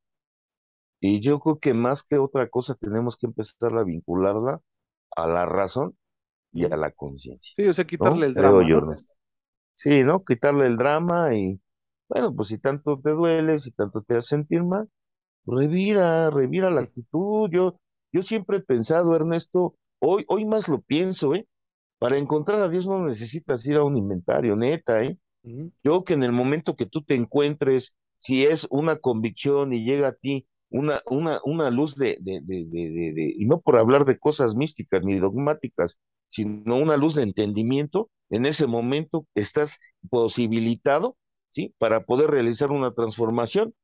Y yo creo que más que otra cosa tenemos que empezar a vincularla a la razón y a la conciencia. Sí, o sea, quitarle el drama. Sí, ¿no? Quitarle el drama y, bueno, pues si tanto te duele, si tanto te hace sentir mal, revira, revira la actitud. Yo, yo siempre he pensado, Ernesto, hoy, hoy más lo pienso, ¿eh? Para encontrar a Dios no necesitas ir a un inventario, neta, ¿eh? Yo que en el momento que tú te encuentres, si es una convicción y llega a ti una, una, una luz de, de, de, de, y no por hablar de cosas místicas ni dogmáticas, sino una luz de entendimiento, en ese momento estás posibilitado, ¿sí? Para poder realizar una transformación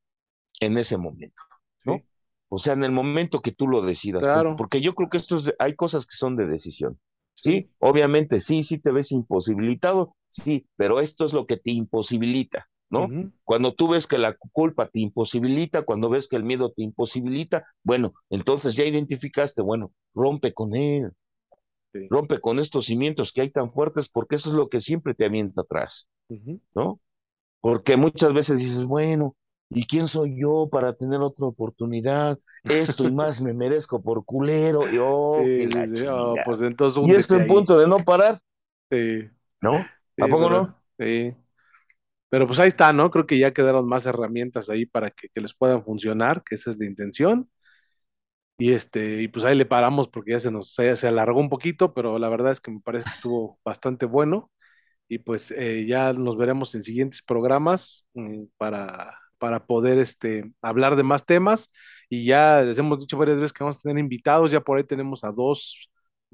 en ese momento, ¿no? O sea, en el momento que tú lo decidas, claro. porque yo creo que esto es, hay cosas que son de decisión. Sí, obviamente, sí, sí te ves imposibilitado, sí, pero esto es lo que te imposibilita, ¿no? Cuando tú ves que la culpa te imposibilita, cuando ves que el miedo te imposibilita, bueno, entonces ya identificaste, bueno, rompe con él, rompe con estos cimientos que hay tan fuertes, porque eso es lo que siempre te avienta atrás, ¿no? Porque muchas veces dices, bueno, ¿Y quién soy yo para tener otra oportunidad? Esto y más me merezco por culero. Y, oh, pues entonces y es un punto de no parar. Sí. ¿No? ¿A poco no? Sí. Pero pues ahí está, ¿no? Creo que ya quedaron más herramientas ahí para que, les puedan funcionar, que esa es la intención. Y este, y pues ahí le paramos porque ya se nos se alargó un poquito, pero la verdad es que me parece que estuvo bastante bueno. Y pues eh, ya nos veremos en siguientes programas mm, para para poder este, hablar de más temas. Y ya les hemos dicho varias veces que vamos a tener invitados, ya por ahí tenemos a dos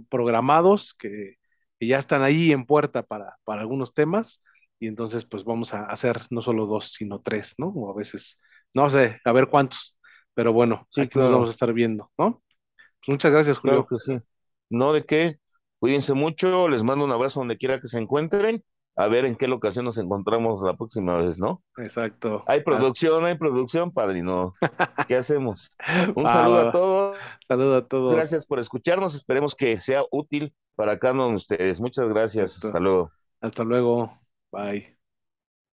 programados que, ya están ahí en puerta para, para algunos temas. Y entonces, pues vamos a hacer no solo dos, sino tres, ¿no? O a veces, no sé, a ver cuántos. Pero bueno, sí, aquí nos vamos a estar viendo, ¿no? Pues muchas gracias, Julio. Claro que sí. No de qué. Cuídense mucho, les mando un abrazo donde quiera que se encuentren a ver en qué locación nos encontramos la próxima vez, ¿no? Exacto. Hay producción, hay producción, padrino. ¿Qué hacemos? Un saludo a todos. Saludo a todos. Gracias por escucharnos. Esperemos que sea útil para cada uno de ustedes. Muchas gracias. Perfecto. Hasta luego. Hasta luego. Bye.